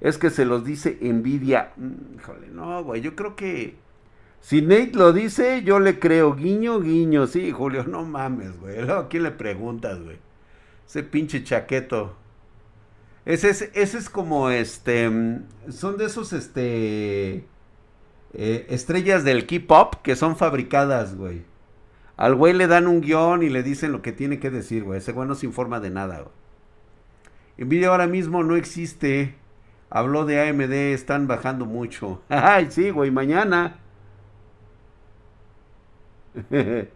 Es que se los dice Nvidia. Mm, híjole, no, güey, yo creo que si Nate lo dice, yo le creo. Guiño, guiño, sí, Julio, no mames, güey. ¿A quién le preguntas, güey? Ese pinche chaqueto. Ese es, ese es como este. Mm, son de esos, este. Eh, estrellas del K-pop que son fabricadas, güey. Al güey le dan un guion y le dicen lo que tiene que decir, güey. Ese güey no se informa de nada, güey. Nvidia ahora mismo no existe. Habló de AMD, están bajando mucho. Ay, sí, güey, mañana.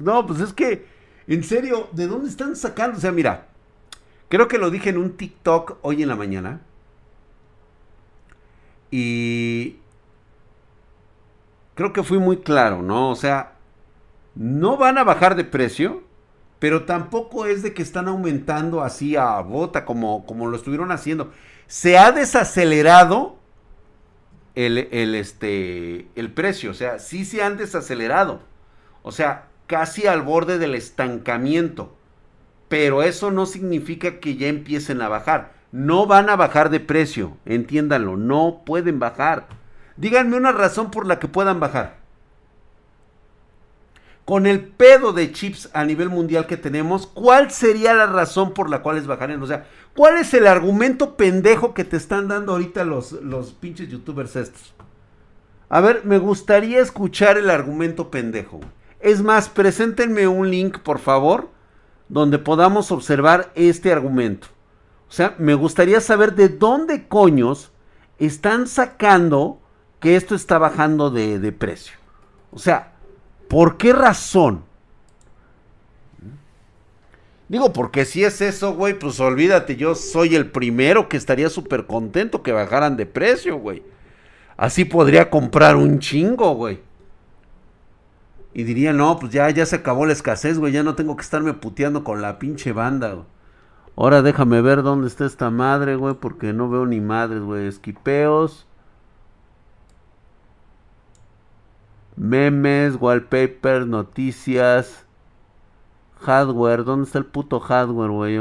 no, pues es que, en serio, ¿de dónde están sacando? O sea, mira, creo que lo dije en un TikTok hoy en la mañana. Y creo que fui muy claro, ¿no? O sea, no van a bajar de precio, pero tampoco es de que están aumentando así a bota como, como lo estuvieron haciendo. Se ha desacelerado el, el, este, el precio, o sea, sí se han desacelerado. O sea, casi al borde del estancamiento. Pero eso no significa que ya empiecen a bajar no van a bajar de precio, entiéndanlo, no pueden bajar. Díganme una razón por la que puedan bajar. Con el pedo de chips a nivel mundial que tenemos, ¿cuál sería la razón por la cual es bajarían? O sea, ¿cuál es el argumento pendejo que te están dando ahorita los, los pinches youtubers estos? A ver, me gustaría escuchar el argumento pendejo. Es más, preséntenme un link, por favor, donde podamos observar este argumento. O sea, me gustaría saber de dónde coños están sacando que esto está bajando de, precio. O sea, ¿por qué razón? Digo, porque si es eso, güey, pues olvídate, yo soy el primero que estaría súper contento que bajaran de precio, güey. Así podría comprar un chingo, güey. Y diría, no, pues ya, ya se acabó la escasez, güey, ya no tengo que estarme puteando con la pinche banda, güey. Ahora déjame ver dónde está esta madre, güey, porque no veo ni madres, güey. Esquipeos. Memes, wallpaper, noticias. Hardware. ¿Dónde está el puto hardware, güey?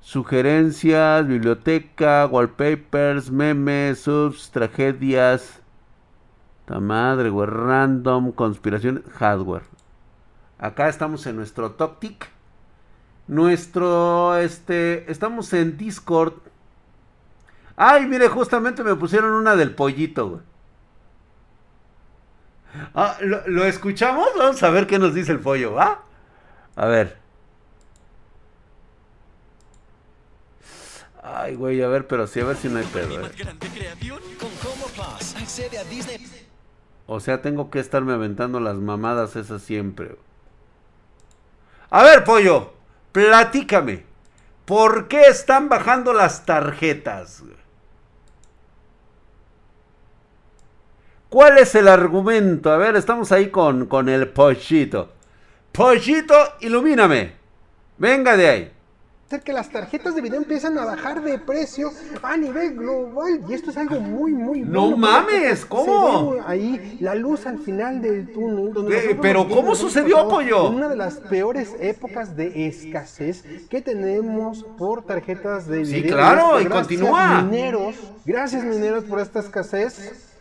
Sugerencias, biblioteca, wallpapers, memes, subs, tragedias. Ta madre, güey. Random, conspiración, hardware. Acá estamos en nuestro Toptic. Nuestro, este, estamos en Discord. Ay, mire, justamente me pusieron una del pollito, güey. Ah, ¿lo, ¿lo, escuchamos? Vamos a ver qué nos dice el pollo, ¿va? A ver. Ay, güey, a ver, pero sí, a ver si no hay pedo. Eh. O sea, tengo que estarme aventando las mamadas esas siempre. A ver, pollo, platícame. ¿Por qué están bajando las tarjetas? ¿Cuál es el argumento? A ver, estamos ahí con, con el pollito. Pollito, ilumíname. Venga de ahí que las tarjetas de video empiezan a bajar de precio a nivel global y esto es algo muy muy no mames cómo ahí la luz al final del túnel pero cómo sucedió pollo una de las peores épocas de escasez que tenemos por tarjetas de video sí claro y continúa mineros gracias mineros por esta escasez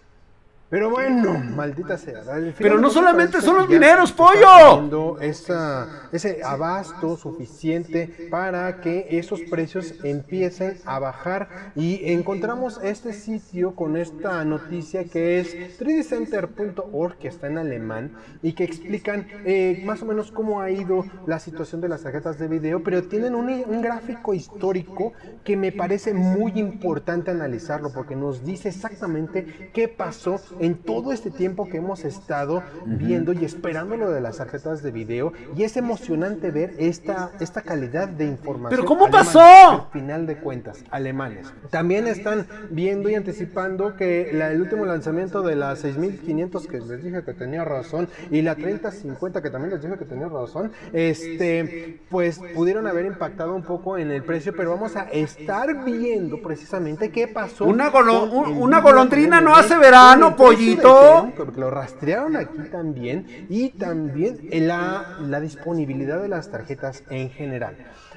pero bueno, maldita sea. Pero no solamente son los mineros, pollo. Esa, ese abasto suficiente para que esos precios empiecen a bajar. Y encontramos este sitio con esta noticia que es 3dcenter.org, que está en alemán, y que explican eh, más o menos cómo ha ido la situación de las tarjetas de video, pero tienen un, un gráfico histórico que me parece muy importante analizarlo porque nos dice exactamente qué pasó en todo este tiempo que hemos estado viendo y esperando lo de las tarjetas de video y es emocionante ver esta, esta calidad de información. ¿Pero cómo pasó? Al final de cuentas, alemanes. También están viendo y anticipando que el último lanzamiento de la 6500 que les dije que tenía razón y la 3050 que también les dije que tenía razón, este, pues pudieron haber impactado un poco en el precio, pero vamos a estar viendo precisamente qué pasó. Una, una golondrina no hace verano, pollito. Porque lo rastrearon aquí también y también la, la disponibilidad de las tarjetas en general.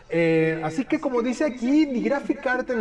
Eh, así que como dice aquí, die Grafikkarten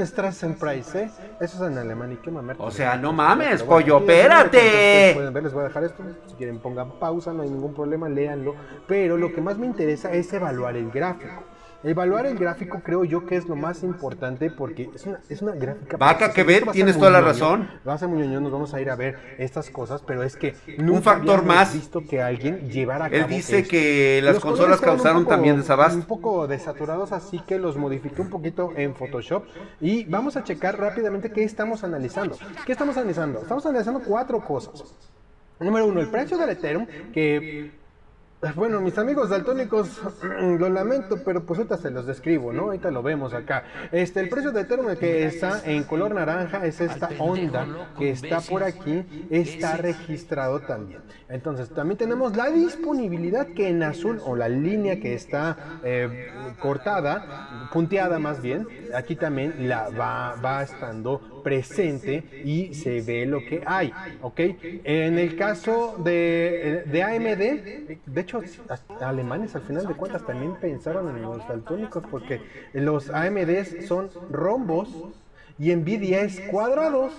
Price, ¿eh? Eso es en alemán y qué mamer. O sea, no mames, pollo, espérate. Pueden ver, les voy a dejar esto. Si quieren pongan pausa, no hay ningún problema, léanlo. Pero lo que más me interesa es evaluar el gráfico. Evaluar el gráfico creo yo que es lo más importante porque es una, es una gráfica. Vaca que ver, tienes toda la razón. Va a ser muy ñoño, nos vamos a ir a ver estas cosas, pero es que un factor más visto que alguien llevara a Él dice que las consolas causaron también desabasto. Un poco desaturados, así que los modifiqué un poquito en Photoshop y vamos a checar rápidamente qué estamos analizando. ¿Qué estamos analizando? Estamos analizando cuatro cosas. Número uno, el precio del Ethereum, que bueno, mis amigos daltónicos, lo lamento, pero pues ahorita se los describo, ¿no? Ahorita lo vemos acá. Este, el precio de Ethereum que está en color naranja es esta onda que está por aquí, está registrado también. Entonces, también tenemos la disponibilidad que en azul, o la línea que está eh, cortada, punteada más bien, aquí también la va, va estando presente y se ve lo que hay, ¿ok? En el caso de, de AMD, de hecho, alemanes al final de cuentas también pensaron en los daltónicos porque los AMDs son rombos y Nvidia es cuadrados.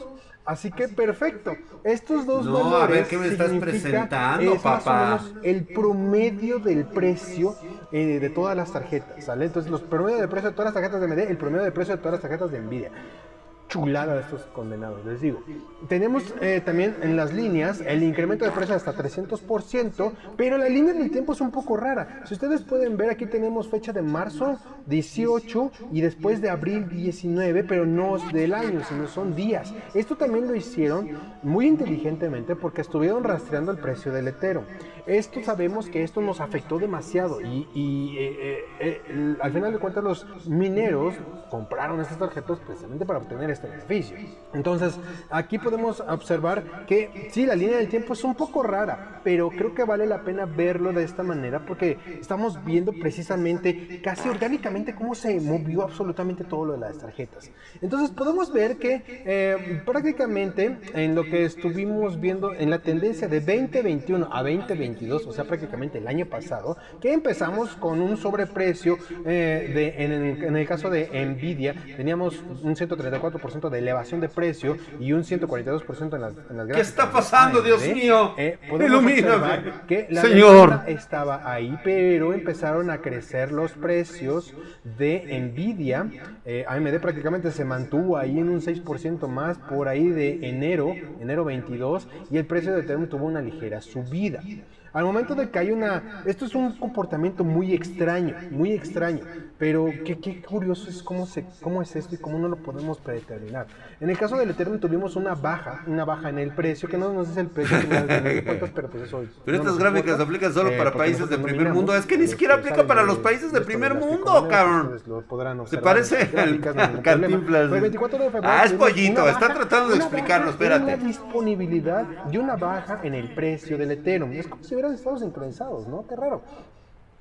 Así que perfecto. Estos dos no, valores a ver qué me estás presentando, es papá. el promedio del precio eh, de todas las tarjetas, ¿sale? Entonces, los promedios de precio de todas las tarjetas de AMD, el promedio de precio de todas las tarjetas de Nvidia chulada estos condenados, les digo. Tenemos eh, también en las líneas el incremento de precio hasta 300%, pero la línea del tiempo es un poco rara. Si ustedes pueden ver, aquí tenemos fecha de marzo 18 y después de abril 19, pero no del año, sino son días. Esto también lo hicieron muy inteligentemente porque estuvieron rastreando el precio del Ethereum. Esto sabemos que esto nos afectó demasiado y, eh, eh, al final de cuentas los mineros compraron estas tarjetas precisamente para obtener este beneficio. Entonces, aquí podemos observar que sí, la línea del tiempo es un poco rara, pero creo que vale la pena verlo de esta manera porque estamos viendo precisamente casi orgánicamente cómo se movió absolutamente todo lo de las tarjetas. Entonces, podemos ver que eh, prácticamente en lo que estuvimos viendo en la tendencia de 2021 a 2022, o sea, prácticamente el año pasado, que empezamos con un sobreprecio eh, de, en, en el caso de Nvidia, teníamos un 134% de elevación de precio y un 142% en las, en las ¿Qué está pasando, Dios mío? Eh, Ilumíname. Que la Señor. estaba ahí, pero empezaron a crecer los precios de Nvidia. Eh, AMD prácticamente se mantuvo ahí en un 6% más por ahí de enero, enero 22, y el precio de Ethereum tuvo una ligera subida. Al momento de que hay una... Esto es un comportamiento muy extraño, muy extraño, pero qué, qué curioso es cómo, se, cómo es esto y cómo no lo podemos predeterminar. En el caso del Ethereum tuvimos una baja, una baja en el precio, que no nos dice el precio de cuentas, pero pues eso... Pero estas gráficas aplican solo eh, para países de primer mundo. Es que ni siquiera aplica para los países de primer mundo, cabrón. ¿Te parece? Cantinflas. Ah, es pollito, está tratando de explicarlo, espérate. Una disponibilidad de una baja en el precio del Ethereum. Es como si hubiera estados sincronizados, ¿no? Qué raro.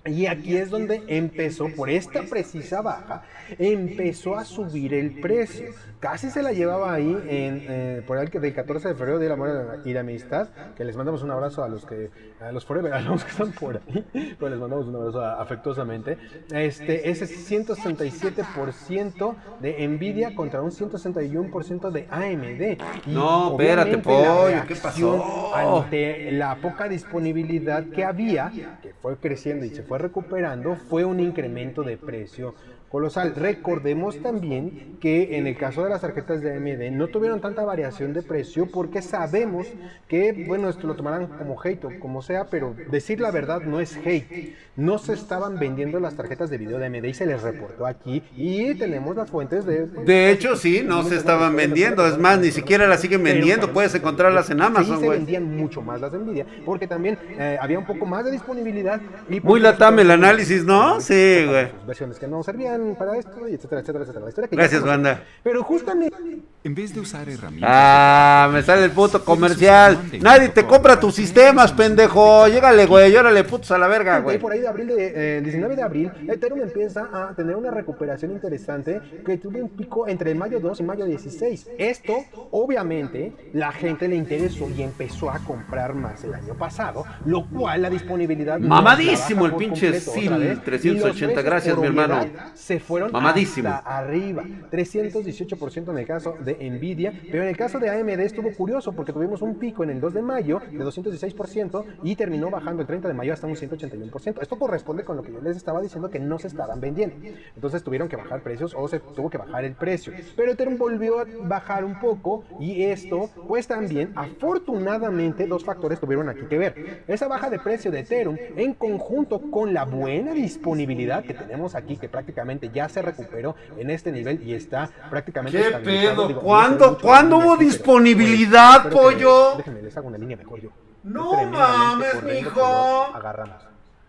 Y aquí es donde empezó, por esta precisa baja, empezó a subir el precio. Casi se la llevaba ahí en, eh, por el del 14 de febrero, Día del Amor y la Amistad, que les mandamos un abrazo a los que, a los forever, a los que están por ahí, pues les mandamos un abrazo afectuosamente. Este, ese 167% de Nvidia contra un 161% de AMD. no, espérate, pollo, ¿qué pasó? Ante la poca disponibilidad que había, que fue creciendo y se fue recuperando fue un incremento de precio colosal. Recordemos también que en el caso de las tarjetas de AMD no tuvieron tanta variación de precio porque sabemos que, bueno, esto lo tomarán como hate o como sea, pero decir la verdad no es hate. No se estaban vendiendo las tarjetas de video de AMD y se les reportó aquí y tenemos las fuentes de... De hecho, sí, no se estaban vendiendo. Es más, ni siquiera las siguen vendiendo. Puedes encontrarlas en Amazon, Sí se vendían mucho más las de Nvidia porque también eh, había un poco más de disponibilidad. Y Muy la dame el análisis, ¿no? Sí, güey. Versiones que no servían para esto, y etcétera, etcétera, etcétera. La historia que Gracias, banda. Pero justamente En vez de usar herramientas. Ah, me sale el puto comercial. Nadie te compra tus sistemas, pendejo. Llégale, güey. Llórale, putos a la verga, güey. por ahí de abril de, eh, 19 de abril, Ethereum empieza a tener una recuperación interesante que tuvo un pico entre mayo 2 y mayo 16. Esto, obviamente, la gente le interesó y empezó a comprar más el año pasado, lo cual la disponibilidad Mamadísimo el pinche SIL otra vez, 380, y los precios gracias, mi hermano. Se fueron Mamadísimo. hasta arriba, 318% en el caso de Nvidia, pero en el caso de AMD estuvo curioso porque tuvimos un pico en el 2 de mayo de 216% y terminó bajando el 30 de mayo hasta un 181%. Esto corresponde con lo que yo les estaba diciendo que no se estaban vendiendo. Entonces tuvieron que bajar precios o se tuvo que bajar el precio. Pero Ethereum volvió a bajar un poco y esto pues también afortunadamente dos factores tuvieron aquí que ver. Esa baja de precio de Ethereum en conjunto con la buena disponibilidad que tenemos aquí que prácticamente ya se recuperó en este nivel y está prácticamente ¿Qué pedo? Digo, ¿Cuándo- cuándo hubo aquí, pero, disponibilidad, espero que- pollo? Déjenme, les hago una línea mejor yo. No mames, mijo. Agarramos.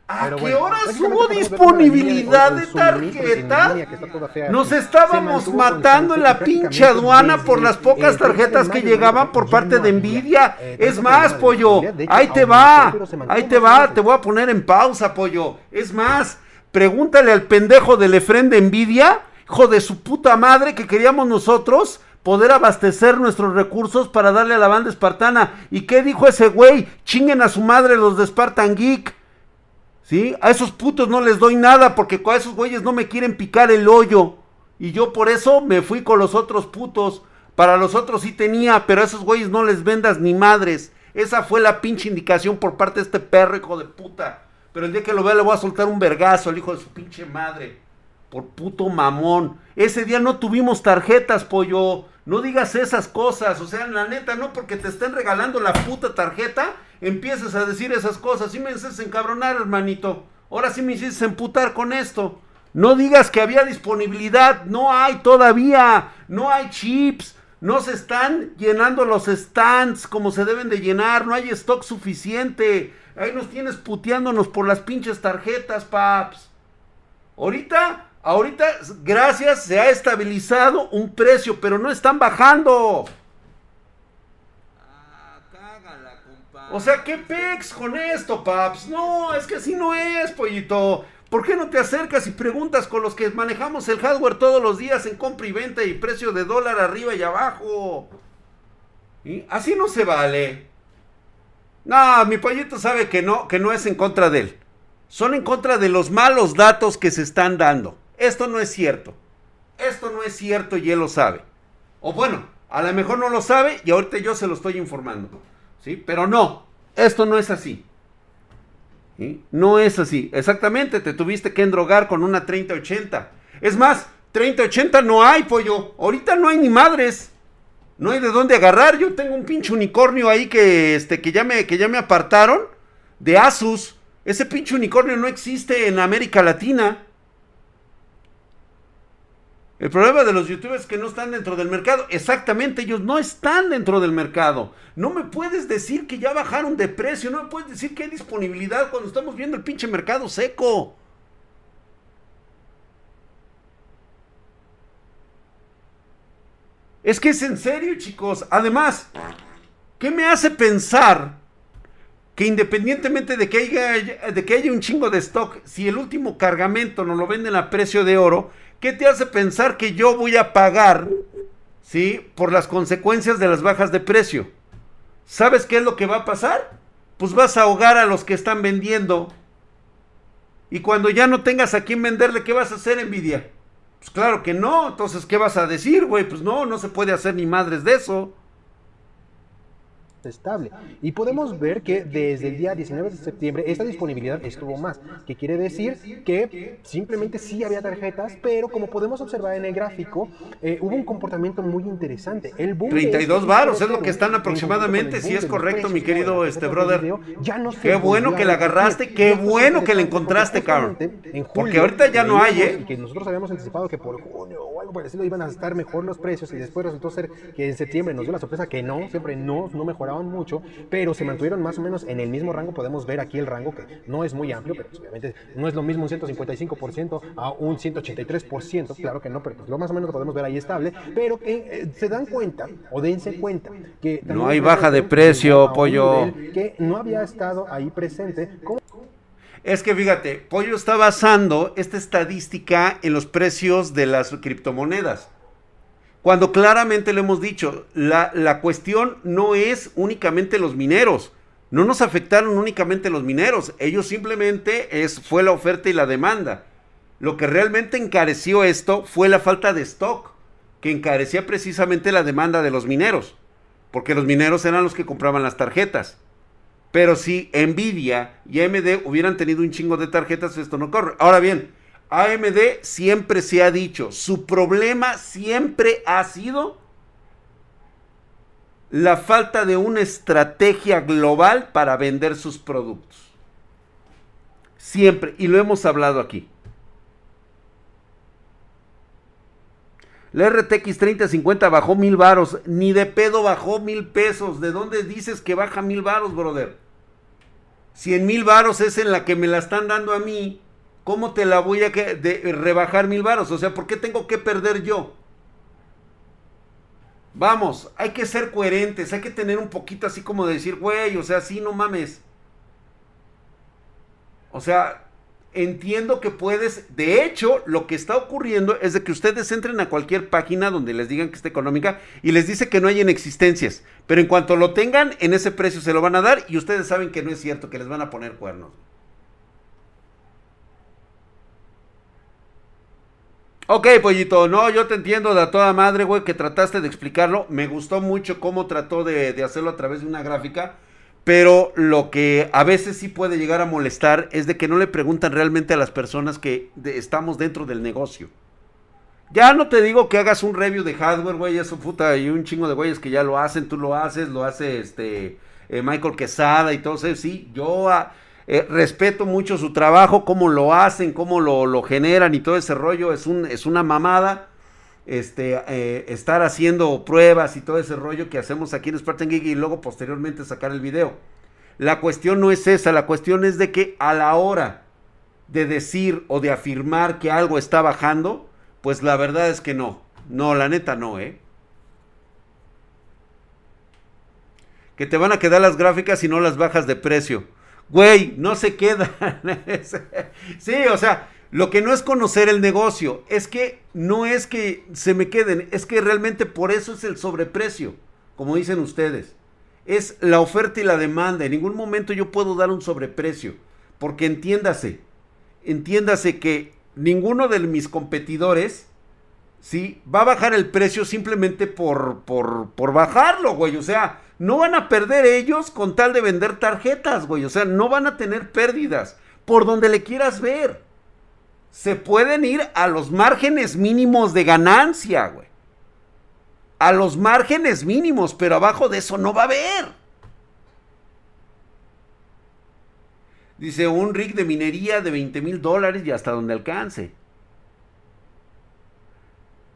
¿A qué bueno, horas hubo disponibilidad de el suministro en tarjeta? línea que está toda fea Nos estábamos matando en la pinche aduana por las pocas el 13 de tarjetas que llegaban por parte de Nvidia. eh, Es más, pollo, ahí te va, ahí te va, te voy a poner en pausa, pollo. Es más, pregúntale al pendejo del Efren de Nvidia, hijo de su puta madre, que queríamos nosotros poder abastecer nuestros recursos para darle a la banda espartana. ¿Y qué dijo ese güey? Chinguen a su madre los de Spartan Geek. ¿Sí? A esos putos no les doy nada porque con esos güeyes no me quieren picar el hoyo. Y yo por eso me fui con los otros putos. Para los otros sí tenía, pero a esos güeyes no les vendas ni madres. Esa fue la pinche indicación por parte de este perro, hijo de puta. Pero el día que lo vea le voy a soltar un vergazo al hijo de su pinche madre. Por puto mamón. Ese día no tuvimos tarjetas, pollo. No digas esas cosas. O sea, la neta, no porque te estén regalando la puta tarjeta, empieces a decir esas cosas. Sí me haces encabronar, hermanito. Ahora sí me hiciste emputar con esto. No digas que había disponibilidad. No hay todavía. No hay chips. No se están llenando los stands como se deben de llenar. No hay stock suficiente. Ahí nos tienes puteándonos por las pinches tarjetas, paps. Ahorita, ahorita, gracias, se ha estabilizado un precio, pero no están bajando. O sea, ¿qué pex con esto, paps? No, es que así no es, pollito. ¿Por qué no te acercas y preguntas con los que manejamos el hardware todos los días en compra y venta y precio de dólar arriba y abajo? ¿Y? Así no se vale. No, mi pollito sabe que no, que no es en contra de él. Son en contra de los malos datos que se están dando. Esto no es cierto. Esto no es cierto y él lo sabe. O bueno, a lo mejor no lo sabe y ahorita yo se lo estoy informando. ¿Sí? Pero no, esto no es así. ¿Sí? No es así. Exactamente, te tuviste que endrogar con una 3080. Es más, 3080 no hay, pollo. Ahorita no hay ni madres. No hay de dónde agarrar. Yo tengo un pinche unicornio ahí que, este, que, ya me, que ya me apartaron de Asus. Ese pinche unicornio no existe en América Latina. El problema de los youtubers es que no están dentro del mercado. Exactamente, ellos no están dentro del mercado. No me puedes decir que ya bajaron de precio. No me puedes decir que hay disponibilidad cuando estamos viendo el pinche mercado seco. Es que es en serio, chicos. Además, ¿qué me hace pensar que independientemente de que haya, de que haya un chingo de stock, si el último cargamento nos lo venden a precio de oro, ¿qué te hace pensar que yo voy a pagar, sí, por las consecuencias de las bajas de precio? ¿Sabes qué es lo que va a pasar? Pues vas a ahogar a los que están vendiendo. Y cuando ya no tengas a quién venderle, ¿qué vas a hacer, Nvidia? Pues claro que no. Entonces, ¿qué vas a decir, güey? Pues no, no se puede hacer ni madres de eso estable. Y podemos ver que desde el día 19 de septiembre esta disponibilidad estuvo más, que quiere decir que simplemente sí había tarjetas, pero como podemos observar en el gráfico, eh, hubo un comportamiento muy interesante. El boom 32 de varos es lo que están aproximadamente, si es correcto, mi querido este brother. Ya no qué bueno que la agarraste, qué bueno que la encontraste, cabrón. Porque ahorita ya no hay, ¿eh? Y que nosotros habíamos anticipado que por junio o algo estilo iban a estar mejor los precios y después resultó ser que en septiembre nos dio la sorpresa que no, siempre no, no mejoraban mucho, pero se mantuvieron más o menos en el mismo rango. Podemos ver aquí el rango que no es muy amplio, pero pues, obviamente no es lo mismo un 155% a un 183%, claro que no, pero pues, lo más o menos lo podemos ver ahí estable, pero eh, se dan cuenta o dense cuenta que no hay baja de precio, pollo, que no había estado ahí presente. Es que fíjate, Pollo está basando esta estadística en los precios de las criptomonedas. Cuando claramente le hemos dicho, la, la, cuestión no es únicamente los mineros. No nos afectaron únicamente los mineros. Ellos simplemente es, fue la oferta y la demanda. Lo que realmente encareció esto fue la falta de stock, que encarecía precisamente la demanda de los mineros. Porque los mineros eran los que compraban las tarjetas. Pero si Nvidia y AMD hubieran tenido un chingo de tarjetas, esto no corre. Ahora bien, AMD siempre se ha dicho, su problema siempre ha sido la falta de una estrategia global para vender sus productos. Siempre, y lo hemos hablado aquí. La RTX 3050 bajó mil varos, ni de pedo bajó mil pesos. ¿De dónde dices que baja mil varos, brother? Si en mil varos es en la que me la están dando a mí, ¿cómo te la voy a rebajar mil varos? O sea, ¿por qué tengo que perder yo? Vamos, hay que ser coherentes, hay que tener un poquito así como de decir, güey, o sea, sí, no mames. O sea, entiendo que puedes, de hecho, lo que está ocurriendo es de que ustedes entren a cualquier página donde les digan que está económica y les dice que no hay en existencias, pero en cuanto lo tengan, en ese precio se lo van a dar y ustedes saben que no es cierto, que les van a poner cuernos. Ok, pollito, no, yo te entiendo de a toda madre, güey, que trataste de explicarlo. Me gustó mucho cómo trató de, de hacerlo a través de una gráfica. Pero lo que a veces sí puede llegar a molestar es de que no le preguntan realmente a las personas que estamos dentro del negocio. Ya no te digo que hagas un review de hardware, güey, eso puta, y un chingo de güeyes que ya lo hacen, tú lo haces, lo hace este eh, Michael Quesada y todo eso, sí, yo eh, respeto mucho su trabajo, cómo lo hacen, cómo lo, lo generan y todo ese rollo, es, un, es una mamada este, eh, estar haciendo pruebas y todo ese rollo que hacemos aquí en Spartan Geek y luego posteriormente sacar el video. La cuestión no es esa, la cuestión es de que a la hora de decir o de afirmar que algo está bajando, pues la verdad es que no. No, la neta no, ¿eh? Que te van a quedar las gráficas y no las bajas de precio. Güey, no se quedan. sí, o sea, lo que no es conocer el negocio, es que no es que se me queden, es que realmente por eso es el sobreprecio, como dicen ustedes. Es la oferta y la demanda. En ningún momento yo puedo dar un sobreprecio, porque entiéndase, entiéndase que ninguno de mis competidores, ¿sí? Va a bajar el precio simplemente por, por, por bajarlo, güey. O sea, no van a perder ellos con tal de vender tarjetas, güey. O sea, no van a tener pérdidas, por donde le quieras ver se pueden ir a los márgenes mínimos de ganancia, güey. A los márgenes mínimos, pero abajo de eso no va a haber. Dice un rig de minería de 20 mil dólares y hasta donde alcance.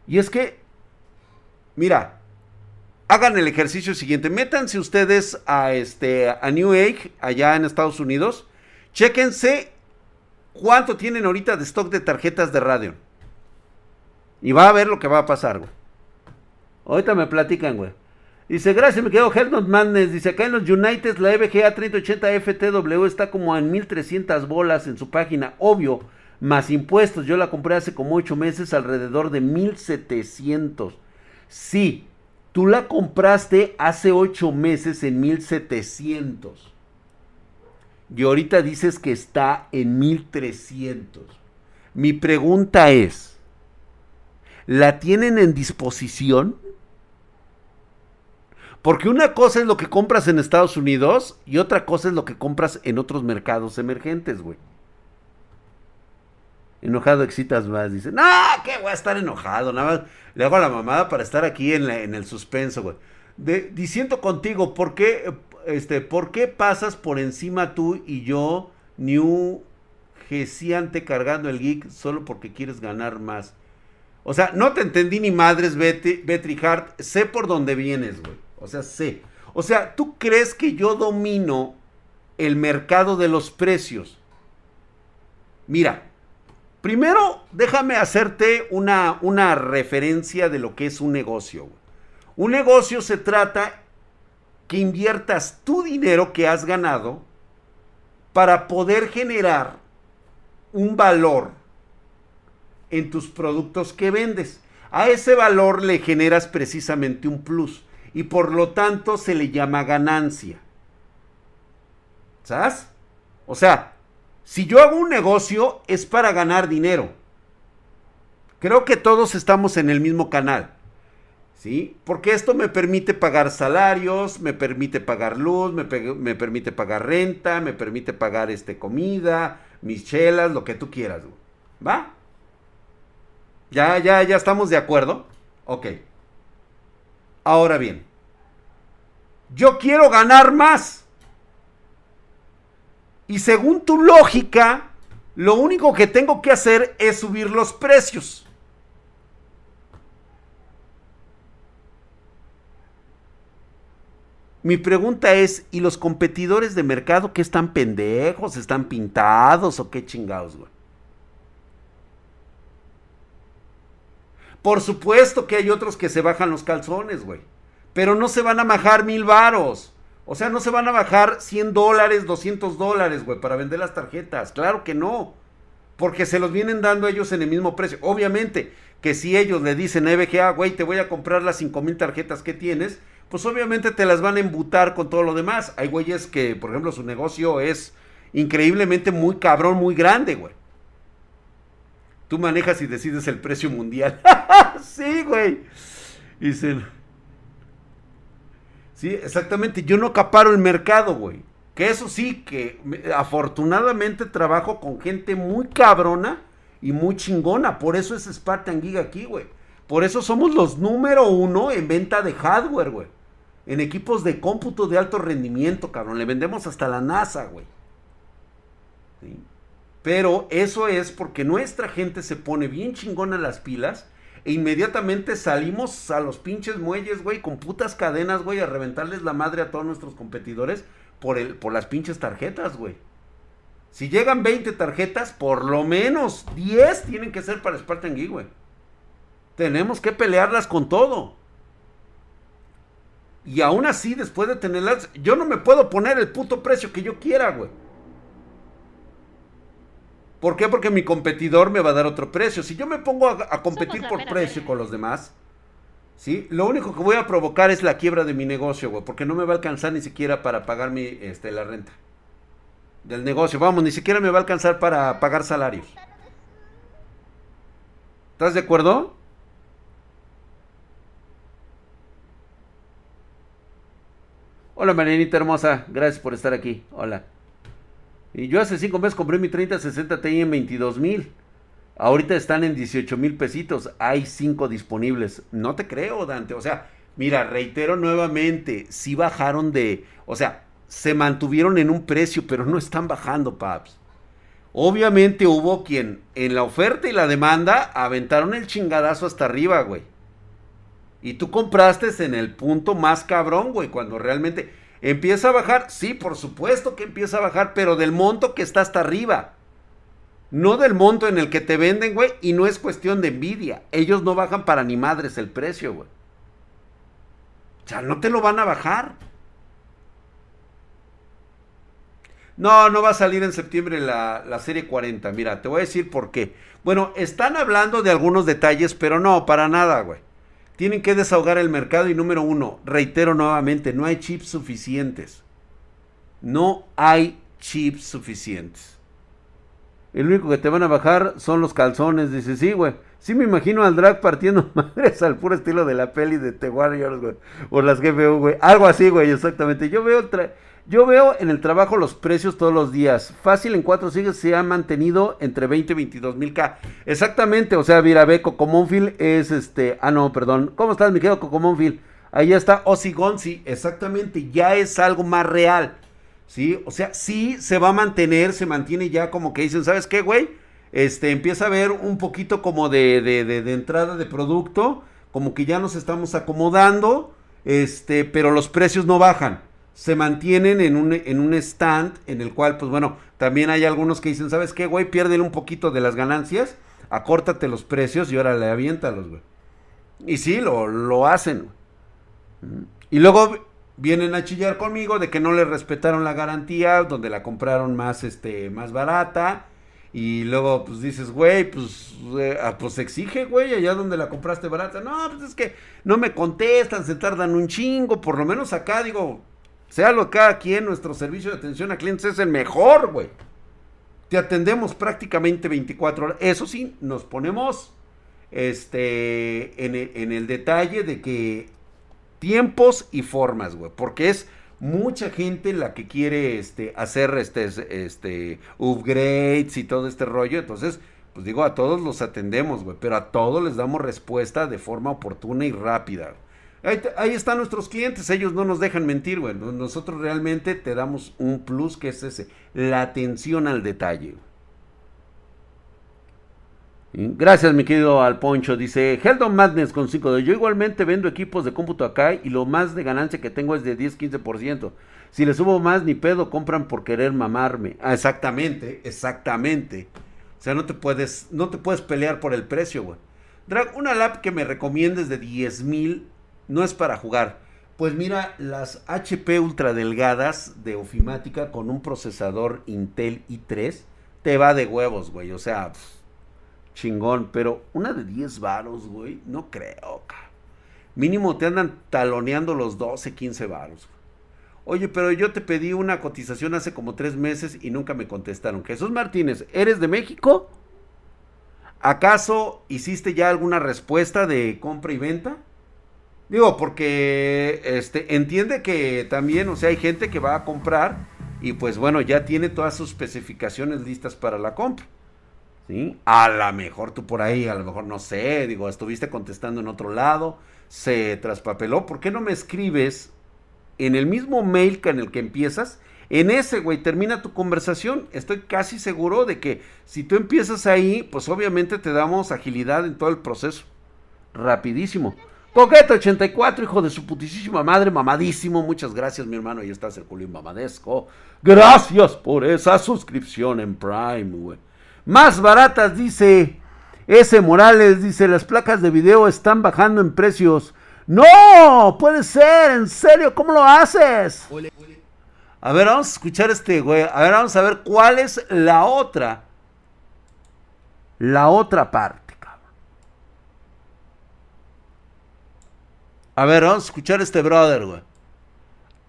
Y es que, mira, hagan el ejercicio siguiente. Métanse ustedes a, este, a New Age, allá en Estados Unidos. Chéquense ¿Cuánto tienen ahorita de stock de tarjetas de radio? Y va a ver lo que va a pasar, güey. Ahorita me platican, güey. Dice, gracias, me quedo Hellnot Madness. Dice, acá en los United la EVGA 3080 FTW está como en 1300 bolas en su página. Obvio, más impuestos. Yo la compré hace como 8 meses alrededor de 1700. Sí, tú la compraste hace 8 meses en 1700 y ahorita dices que está en 1300. Mi pregunta es, ¿la tienen en disposición? Porque una cosa es lo que compras en Estados Unidos y otra cosa es lo que compras en otros mercados emergentes, güey. Enojado excitas más, dice. No, que voy a estar enojado. Nada más le hago la mamada para estar aquí en, en el suspenso, güey. diciendo contigo, ¿por qué, este, ¿por qué pasas por encima tú y yo, New Gesiante cargando el geek solo porque quieres ganar más? O sea, no te entendí ni madres, Betty, Betty Hart. Sé por dónde vienes, güey. O sea, sé. O sea, ¿tú crees que yo domino el mercado de los precios? Mira, primero déjame hacerte una, una referencia de lo que es un negocio. Un negocio se trata que inviertas tu dinero que has ganado para poder generar un valor en tus productos que vendes. A ese valor le generas precisamente un plus y por lo tanto se le llama ganancia. ¿Sabes? O sea, si yo hago un negocio es para ganar dinero. Creo que todos estamos en el mismo canal. ¿Sí? Porque esto me permite pagar salarios, me permite pagar luz, me, permite pagar renta, me permite pagar este, comida, mis chelas, lo que tú quieras. ¿Va? ¿Ya, ya, ya estamos de acuerdo? Ok. Ahora bien, yo quiero ganar más. Y según tu lógica, lo único que tengo que hacer es subir los precios. Mi pregunta es, ¿y los competidores de mercado qué están pendejos? ¿Están pintados o qué chingados, güey? Por supuesto que hay otros que se bajan los calzones, güey. Pero no se van a bajar mil varos. O sea, no se van a bajar 100 dólares, 200 dólares, güey, para vender las tarjetas. Claro que no. Porque se los vienen dando ellos en el mismo precio. Obviamente que si ellos le dicen a EBGA, güey, te voy a comprar las 5 mil tarjetas que tienes, pues obviamente te las van a embutar con todo lo demás. Hay güeyes que, por ejemplo, su negocio es increíblemente muy cabrón, muy grande, güey. Tú manejas y decides el precio mundial. sí, güey. Dicen. Sí, exactamente. Yo no acaparo el mercado, güey. Que eso sí, que afortunadamente trabajo con gente muy cabrona y muy chingona. Por eso es Spartan Giga aquí, güey. Por eso somos los número uno en venta de hardware, güey en equipos de cómputo de alto rendimiento, cabrón. Le vendemos hasta la NASA, güey. Pero eso es porque nuestra gente se pone bien chingona las pilas e inmediatamente salimos a los pinches muelles, güey, con putas cadenas, güey, a reventarles la madre a todos nuestros competidores por, el, por las pinches tarjetas, güey. Si llegan 20 tarjetas, por lo menos 10 tienen que ser para Spartan Geek, güey. Tenemos que pelearlas con todo. Y aún así, después de tenerlas, yo no me puedo poner el puto precio que yo quiera, güey. ¿Por qué? Porque mi competidor me va a dar otro precio. Si yo me pongo a, competir por precio con los demás, ¿sí? Lo único que voy a provocar es la quiebra de mi negocio, güey. Porque no me va a alcanzar ni siquiera para pagar mi, este, la renta del negocio. Vamos, ni siquiera me va a alcanzar para pagar salarios. ¿Estás de acuerdo? Hola Marianita hermosa, gracias por estar aquí. Hola. Y yo hace cinco meses compré mi 3060 Ti en 22 mil. Ahorita están en 18 mil pesitos. Hay cinco disponibles. No te creo, Dante. O sea, mira, reitero nuevamente, si bajaron de... O sea, se mantuvieron en un precio, pero no están bajando, paps. Obviamente hubo quien en la oferta y la demanda aventaron el chingadazo hasta arriba, güey. Y tú compraste en el punto más cabrón, güey, cuando realmente empieza a bajar. Sí, por supuesto que empieza a bajar, pero del monto que está hasta arriba. No del monto en el que te venden, güey, y no es cuestión de envidia. Ellos no bajan para ni madres el precio, güey. O sea, no te lo van a bajar. No, no va a salir en septiembre la, la, serie 40. Mira, te voy a decir por qué. Bueno, están hablando de algunos detalles, pero no, para nada, güey. Tienen que desahogar el mercado y número uno, reitero nuevamente, no hay chips suficientes. No hay chips suficientes. El único que te van a bajar son los calzones. Dice, sí, güey. Sí me imagino al drag partiendo madres al puro estilo de la peli de The Warriors, güey. O las GFU, güey. Algo así, güey, exactamente. Yo veo... Yo veo en el trabajo los precios todos los días. Fácil en cuatro siglos se ha mantenido entre 20 y 22 mil K. Exactamente, o sea, mira, ve, Cocomonfil es este. Ah, no, perdón. ¿Cómo estás, mi querido Cocomonfil? Ahí está Ozzy Gonzi. Exactamente, ya es algo más real. ¿Sí? O sea, sí se va a mantener, se mantiene ya como que dicen, ¿sabes qué, güey? Este, empieza a ver un poquito como de, de, de entrada de producto, como que ya nos estamos acomodando este, pero los precios no bajan. Se mantienen en un, en un stand en el cual, pues bueno, también hay algunos que dicen, ¿sabes qué, güey? Pierden un poquito de las ganancias, acórtate los precios y ahora le aviéntalos, güey. Y sí, lo, lo hacen. Y luego vienen a chillar conmigo de que no le respetaron la garantía, donde la compraron más, este, más barata. Y luego, pues dices, güey, pues, eh, ah, pues exige, güey, allá donde la compraste barata. No, pues es que no me contestan, se tardan un chingo. Por lo menos acá, digo, sea lo cada quien, nuestro servicio de atención a clientes es el mejor, güey. Te atendemos prácticamente 24 horas. Eso sí, nos ponemos este, en, en el detalle de que tiempos y formas, güey, porque es mucha gente la que quiere este, hacer este, este, upgrades y todo este rollo. Entonces, pues digo, a todos los atendemos, güey, pero a todos les damos respuesta de forma oportuna y rápida. Ahí, están nuestros clientes, ellos no nos dejan mentir, güey. Nosotros realmente te damos un plus que es ese, la atención al detalle. Gracias, mi querido Alponcho. Dice Heldon Madness con 5 de Yo igualmente vendo equipos de cómputo acá y lo más de ganancia que tengo es de 10-15%. Si le subo más, ni pedo, compran por querer mamarme. Ah, exactamente, exactamente. O sea, no te puedes, no te puedes pelear por el precio, güey. Una lap que me recomiendes de 10 mil no es para jugar. Pues mira, las HP ultra delgadas de ofimática con un procesador Intel i3 te va de huevos, güey. O sea, chingón, pero una de 10 varos, güey, no creo. Mínimo te andan taloneando los 12, 15 varos. Oye, pero yo te pedí una cotización hace como tres meses y nunca me contestaron. Jesús Martínez, ¿eres de México? ¿Acaso hiciste ya alguna respuesta de compra y venta? Digo, porque este entiende que también, o sea, hay gente que va a comprar y pues bueno, ya tiene todas sus especificaciones listas para la compra. A lo mejor tú por ahí, a lo mejor no sé, digo, estuviste contestando en otro lado, se traspapeló. ¿Por qué no me escribes en el mismo mail que en el que empiezas? En ese, güey, termina tu conversación. Estoy casi seguro de que si tú empiezas ahí, pues obviamente te damos agilidad en todo el proceso. Rapidísimo. Coqueto 84, hijo de su putísima madre, mamadísimo. Muchas gracias, mi hermano. Ahí estás, el Julio Mamadesco. Gracias por esa suscripción en Prime, güey. Más baratas, dice ese Morales, dice, las placas de video están bajando en precios. No, puede ser, en serio, ¿cómo lo haces? A ver, vamos a escuchar este güey. A ver, vamos a ver cuál es la otra. La otra parte, cabrón. A ver, vamos a escuchar este brother, güey.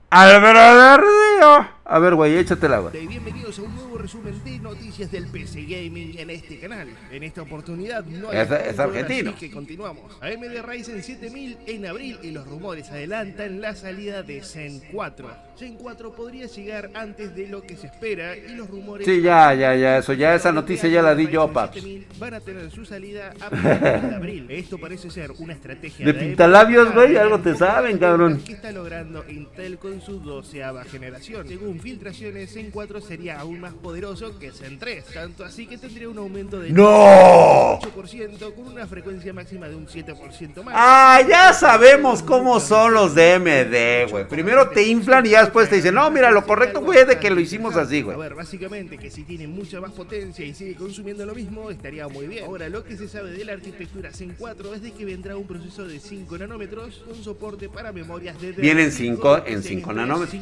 Al brother, tío. A ver, güey, échatela, güey. Bienvenidos a un nuevo resumen de noticias del PC Gaming en este canal. En esta oportunidad no hay es, argentino. Así que continuamos. AMD Ryzen 7000 en abril y los rumores adelantan la salida de Zen 4. Zen 4 podría llegar antes de lo que se espera y los rumores Sí, ya, ya, ya, eso ya esa noticia ya la di yo, paps. Van a tener su salida a partir de abril. Esto parece ser una estrategia de, de pintalabios, güey, algo te saben, cabrón. ¿Qué está logrando Intel con su doceava generación? Según filtraciones, Zen 4 sería aún más poderoso que Zen 3, tanto así que tendría un aumento de ¡No! 8% con una frecuencia máxima de un 7% más. Ah, ya sabemos cómo son los DMD, güey. Primero te inflan y ya después te dicen, no, mira, lo correcto fue de que lo hicimos así, güey. A ver, básicamente que si tiene mucha más potencia y sigue consumiendo lo mismo, estaría muy bien. Ahora, lo que se sabe de la arquitectura Zen 4 es de que vendrá un proceso de 5 nanómetros con soporte para memorias de... Vienen 5 en 5 nanómetros.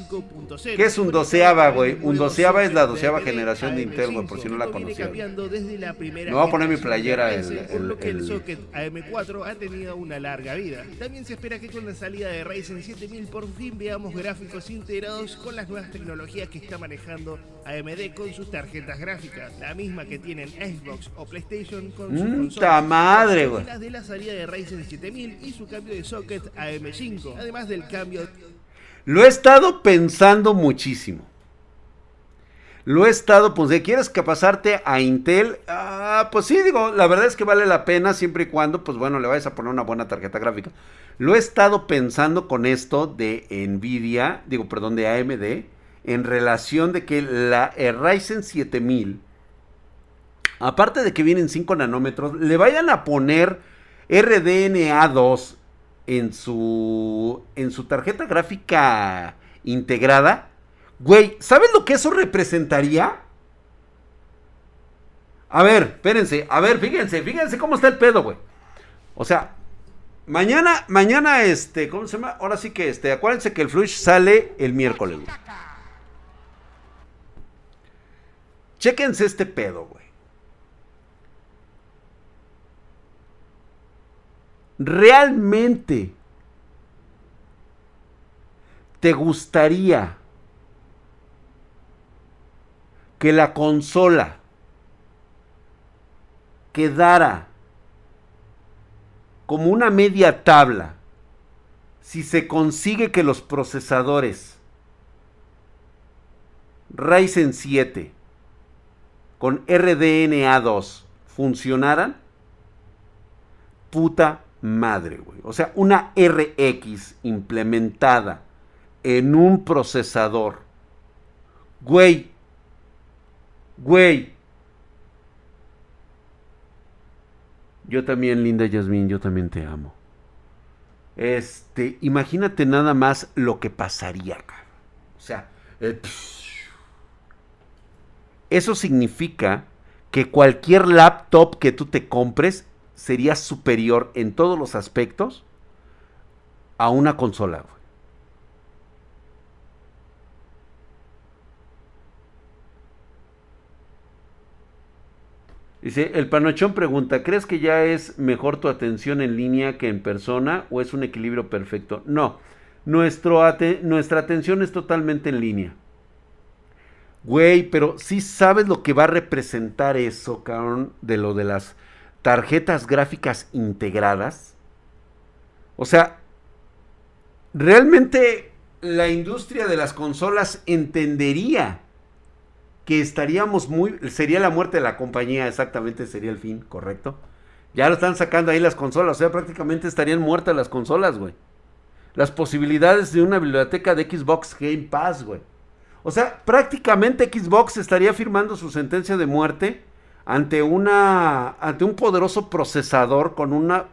¿Qué es un 12 doceava, güey. Un doceava es la doceava generación de Intel, güey, por si no la conocían. Me voy a poner mi playera el, el, el, socket AM4 ha tenido una larga vida. También se espera que con la salida de Ryzen 7000 por fin veamos gráficos integrados con las nuevas tecnologías que está manejando AMD con sus tarjetas gráficas, la misma que tienen Xbox o PlayStation con su consola. madre, güey! De la salida de Ryzen 7000 y su cambio de socket AM5, además del cambio lo he estado pensando muchísimo. Lo he estado, pues, ¿de quieres que pasarte a Intel? Ah, pues sí, digo, la verdad es que vale la pena siempre y cuando, pues bueno, le vayas a poner una buena tarjeta gráfica. Lo he estado pensando con esto de Nvidia, digo, perdón, de AMD, en relación de que la Ryzen 7000, aparte de que vienen 5 nanómetros, le vayan a poner RDNA2 en su, en su tarjeta gráfica integrada, güey, ¿sabes lo que eso representaría? A ver, espérense, a ver, fíjense, fíjense cómo está el pedo, güey. O sea, mañana, mañana, este, ¿cómo se llama? Ahora sí que, este, acuérdense que el Flush sale el miércoles, güey. Chéquense este pedo, güey. ¿Realmente te gustaría que la consola quedara como una media tabla si se consigue que los procesadores Ryzen 7 con RDNA2 funcionaran, puta madre, güey. O sea, una RX implementada en un procesador. Güey. Güey. Yo también, linda Yasmin, yo también te amo. Este, imagínate nada más lo que pasaría acá. O sea, eh, eso significa que cualquier laptop que tú te compres sería superior en todos los aspectos a una consola. Dice, el panochón pregunta, ¿crees que ya es mejor tu atención en línea que en persona o es un equilibrio perfecto? No, nuestro nuestra atención es totalmente en línea. Güey, pero sí sabes lo que va a representar eso, cabrón, de lo de las tarjetas gráficas integradas. O sea, realmente la industria de las consolas entendería que estaríamos muy, sería la muerte de la compañía, exactamente sería el fin, correcto. Ya lo están sacando ahí las consolas, o sea, prácticamente estarían muertas las consolas, güey. Las posibilidades de una biblioteca de Xbox Game Pass, güey. O sea, prácticamente Xbox estaría firmando su sentencia de muerte ante una ante un poderoso procesador con una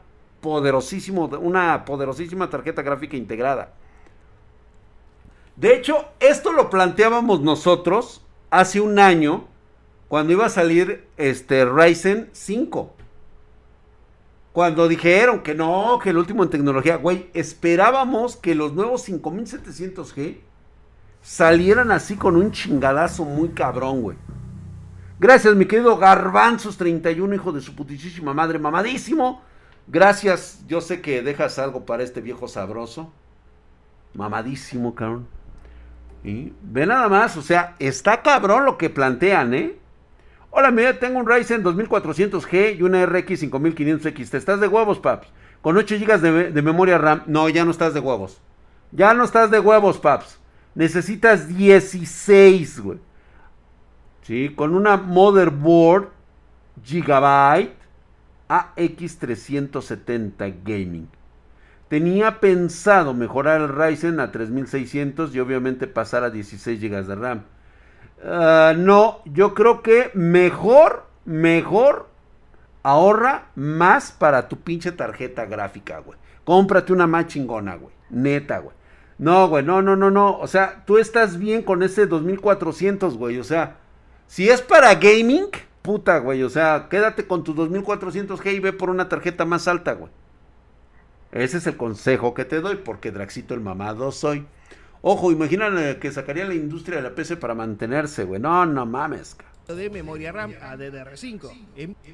poderosísimo una poderosísima tarjeta gráfica integrada. De hecho, esto lo planteábamos nosotros hace un año cuando iba a salir este Ryzen 5. Cuando dijeron que no, que el último en tecnología, güey, esperábamos que los nuevos 5700G salieran así con un chingadazo muy cabrón, güey. Gracias, mi querido Garbanzos 31, hijo de su putísima madre, mamadísimo. Gracias, yo sé que dejas algo para este viejo sabroso. Mamadísimo, cabrón. ¿Y? Ve nada más, o sea, está cabrón lo que plantean, ¿eh? Hola, mira, tengo un Ryzen 2400G y una RX 5500X. ¿Te estás de huevos, paps? Con 8 GB de, de, memoria RAM. No, ya no estás de huevos. Ya no estás de huevos, paps. Necesitas 16, güey. ¿Sí? Con una motherboard Gigabyte AX370 Gaming. Tenía pensado mejorar el Ryzen a 3600 y obviamente pasar a 16 GB de RAM. Ah, no, yo creo que mejor, mejor ahorra más para tu pinche tarjeta gráfica, güey. Cómprate una más chingona, güey. Neta, güey. No, güey, no, no, no, no. O sea, tú estás bien con ese 2400, güey. O sea, si es para gaming, puta, güey. O sea, quédate con tus 2400G y ve por una tarjeta más alta, güey. Ese es el consejo que te doy, porque Draxito el mamado soy. Ojo, imagínate que sacaría la industria de la PC para mantenerse, güey. No, no mames, de memoria RAM a DDR5.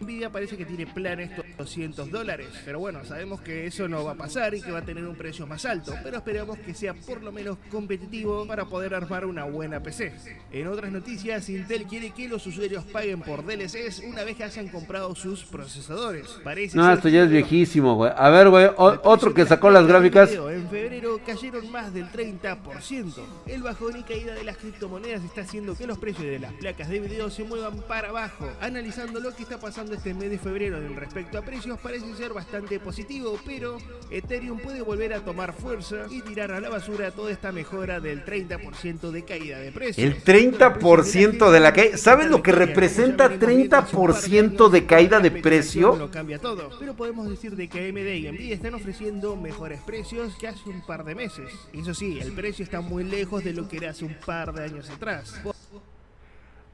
Nvidia parece que tiene planes 200 dólares, pero bueno, sabemos que eso no va a pasar y que va a tener un precio más alto, pero esperamos que sea por lo menos competitivo para poder armar una buena PC. En otras noticias, Intel quiere que los usuarios paguen por DLCs una vez que hayan comprado sus procesadores. Parece no, esto ya es viejísimo, güey. A ver, güey, otro que sacó las gráficas. En febrero cayeron más del 30%. El bajón y caída de las criptomonedas está haciendo que los precios de las placas de video se se muevan para abajo. Analizando lo que está pasando este mes de febrero en respecto a precios parece ser bastante positivo, pero Ethereum puede volver a tomar fuerza y tirar a la basura toda esta mejora del 30% de caída de precios. El 30% de la caída. ¿Sabes lo que representa 30% de caída de precio? Lo cambia todo, pero podemos decir de que AMD y Nvidia están ofreciendo mejores precios que hace un par de meses. Eso sí, el precio está muy lejos de lo que era hace un par de años atrás.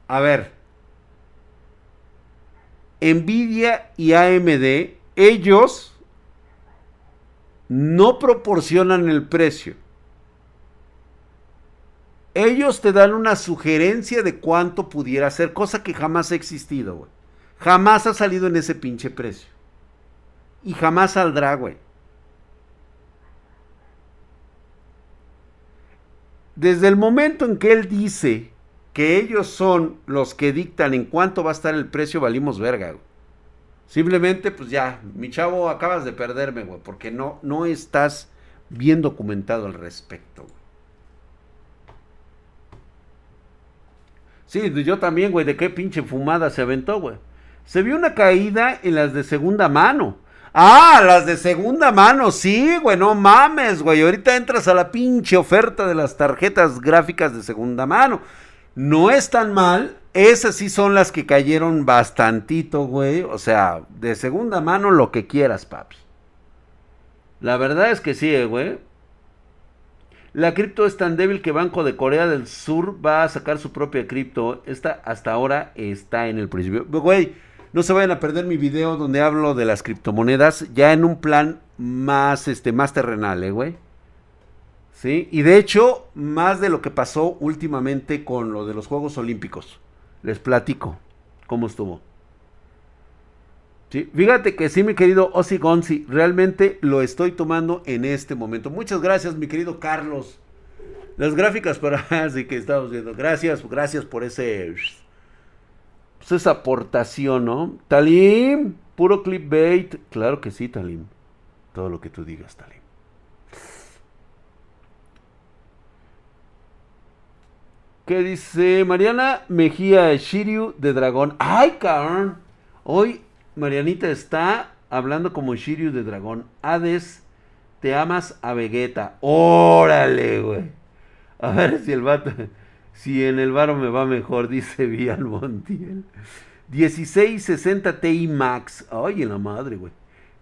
A ver. Nvidia y AMD, ellos no proporcionan el precio. Ellos te dan una sugerencia de cuánto pudiera ser, cosa que jamás ha existido, güey. Jamás ha salido en ese pinche precio. Y jamás saldrá, güey. Desde el momento en que él dice que ellos son los que dictan en cuánto va a estar el precio, valimos verga. Simplemente, pues ya, mi chavo, acabas de perderme, güey, porque no, no estás bien documentado al respecto. Sí, yo también, güey, de qué pinche fumada se aventó, güey. Se vio una caída en las de segunda mano. Ah, las de segunda mano, sí, güey, no mames, güey. Ahorita entras a la pinche oferta de las tarjetas gráficas de segunda mano. No es tan mal. Esas sí son las que cayeron bastantito, güey. O sea, de segunda mano lo que quieras, papi. La verdad es que sí, eh, güey. La cripto es tan débil que Banco de Corea del Sur va a sacar su propia cripto. Esta hasta ahora está en el principio. Güey, no se vayan a perder mi video donde hablo de las criptomonedas ya en un plan más, este, más terrenal, ¿eh, güey. ¿Sí? Y de hecho, más de lo que pasó últimamente con lo de los Juegos Olímpicos. Les platico cómo estuvo. ¿Sí? Fíjate que sí, mi querido Ozzy Gonzi, realmente lo estoy tomando en este momento. Muchas gracias, mi querido Carlos. Las gráficas para así que estamos viendo. Gracias, gracias por ese pues esa aportación, ¿no? Talim, puro clickbait. Claro que sí, Talim. Todo lo que tú digas, Talim. ¿Qué dice Mariana Mejía Shiryu de Dragón? ¡Ay, cabrón! Hoy Marianita está hablando como Shiryu de Dragón. Hades, te amas a Vegeta. ¡Órale, güey! A ver si el vato. Si en el varo me va mejor, dice Vial Montiel. 1660 Ti Max. Ay, en la madre, güey.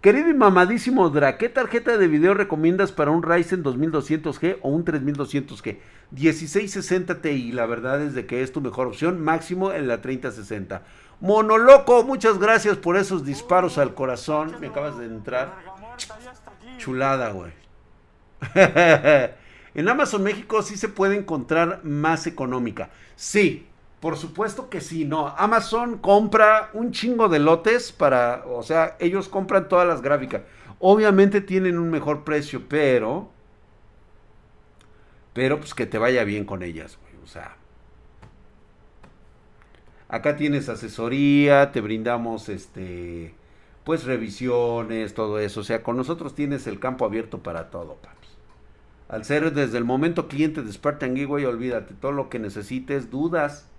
Querido y mamadísimo Dra, ¿qué tarjeta de video recomiendas para un Ryzen 2200G o un 3200G? 1660 Ti, la verdad es de que es tu mejor opción, máximo en la 3060. Monoloco, muchas gracias por esos disparos al corazón. Me acabas de entrar. Chulada, güey. En Amazon México sí se puede encontrar más económica. Sí, por supuesto que sí, no. Amazon compra un chingo de lotes para, o sea, ellos compran todas las gráficas. Obviamente tienen un mejor precio, pero, pero pues que te vaya bien con ellas, güey. O sea, acá tienes asesoría, te brindamos este, pues revisiones, todo eso. O sea, con nosotros tienes el campo abierto para todo, pa. Al ser desde el momento cliente de Spartan Geek, olvídate, todo lo que necesites, dudas,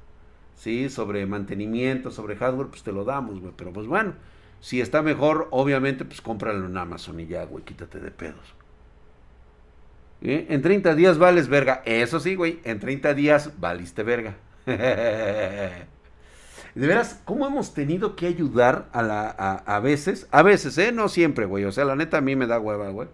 ¿sí? Sobre mantenimiento, sobre hardware, pues te lo damos, güey. Pero pues bueno, si está mejor, obviamente, pues cómpralo en Amazon y ya, güey, quítate de pedos. En 30 días vales verga. Eso sí, güey, en 30 días valiste verga. de veras, ¿cómo hemos tenido que ayudar a, la, a, a veces? A veces, ¿eh? No siempre, güey. O sea, la neta a mí me da hueva, güey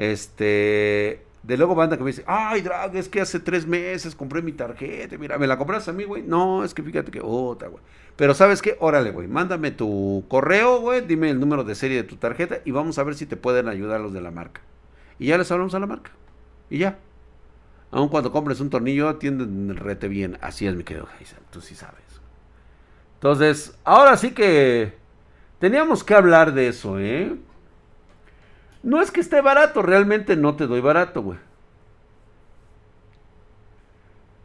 este. De luego banda que me dice, ay, Drag, es que hace tres meses compré mi tarjeta. Mira, ¿me la compras a mí, güey? No, es que fíjate que otra, güey. Pero ¿sabes qué? Órale, güey. Mándame tu correo, güey. Dime el número de serie de tu tarjeta y vamos a ver si te pueden ayudar los de la marca. Y ya les hablamos a la marca. Y ya. Aun cuando compres un tornillo, atienden el rete bien. Así es, mi querido. Tú sí sabes. Entonces, ahora sí que teníamos que hablar de eso, ¿eh? No es que esté barato, realmente no te doy barato, güey.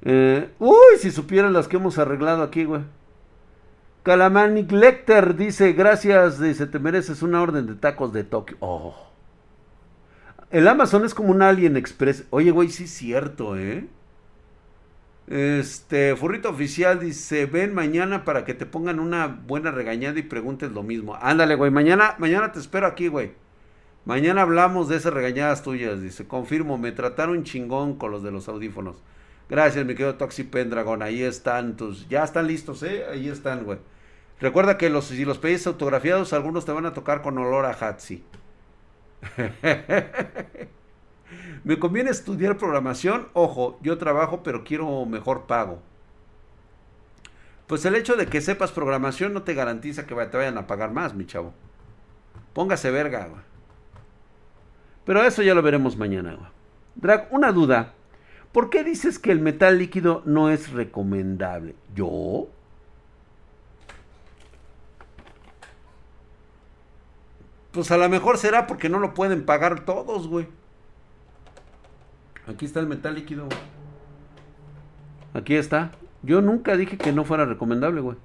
Eh, uy, si supieran las que hemos arreglado aquí, güey. Calamanic Lecter dice, gracias, dice, te mereces una orden de tacos de Tokio. Oh. El Amazon es como un Alien Express. Oye, güey, sí es cierto, ¿eh? Este, Furrito Oficial dice, ven mañana para que te pongan una buena regañada y preguntes lo mismo. Ándale, güey, mañana, mañana te espero aquí, güey. Mañana hablamos de esas regañadas tuyas, dice. Confirmo, me trataron chingón con los de los audífonos. Gracias, mi querido Toxi Pendragon. Ahí están tus. Ya están listos, ¿eh? Ahí están, güey. Recuerda que los, si los pedís autografiados, algunos te van a tocar con olor a Hatsi. Me conviene estudiar programación. Ojo, yo trabajo, pero quiero mejor pago. Pues el hecho de que sepas programación no te garantiza que te vayan a pagar más, mi chavo. Póngase verga, güey. Pero eso ya lo veremos mañana. Drag, una duda. ¿Por qué dices que el metal líquido no es recomendable? ¿Yo? Pues a lo mejor será porque no lo pueden pagar todos, güey. Aquí está el metal líquido. Aquí está. Yo nunca dije que no fuera recomendable, güey.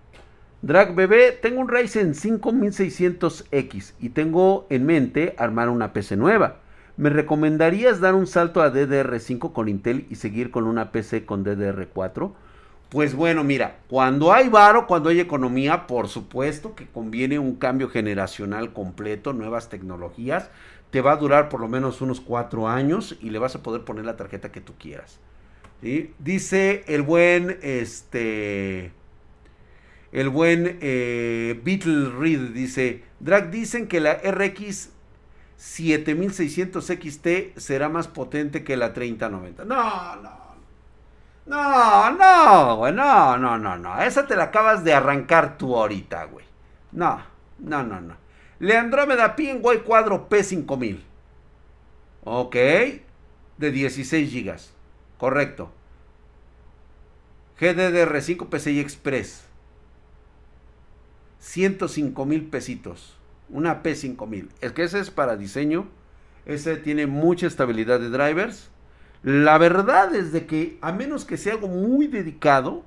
Drag bebé, tengo un Ryzen 5600X y tengo en mente armar una PC nueva. ¿Me recomendarías dar un salto a DDR5 con Intel y seguir con una PC con DDR4? Pues bueno, mira, cuando hay varo, cuando hay economía, por supuesto que conviene un cambio generacional completo, nuevas tecnologías. Te va a durar por lo menos unos cuatro años y le vas a poder poner la tarjeta que tú quieras. Dice el buen, este, el buen eh, Beatle Reed, dice, Drag dicen que la RX 7600 XT será más potente que la 3090. No, no, no, no, güey, no, no, no, no. Esa te la acabas de arrancar tú ahorita, güey. No, no, no, no. Leandrómeda PNY cuadro P5000. Ok. De 16 GB. Correcto. GDDR5 PCI Express. 105 mil pesitos. Una P5000. Es que ese es para diseño. Ese tiene mucha estabilidad de drivers. La verdad es de que a menos que sea algo muy dedicado,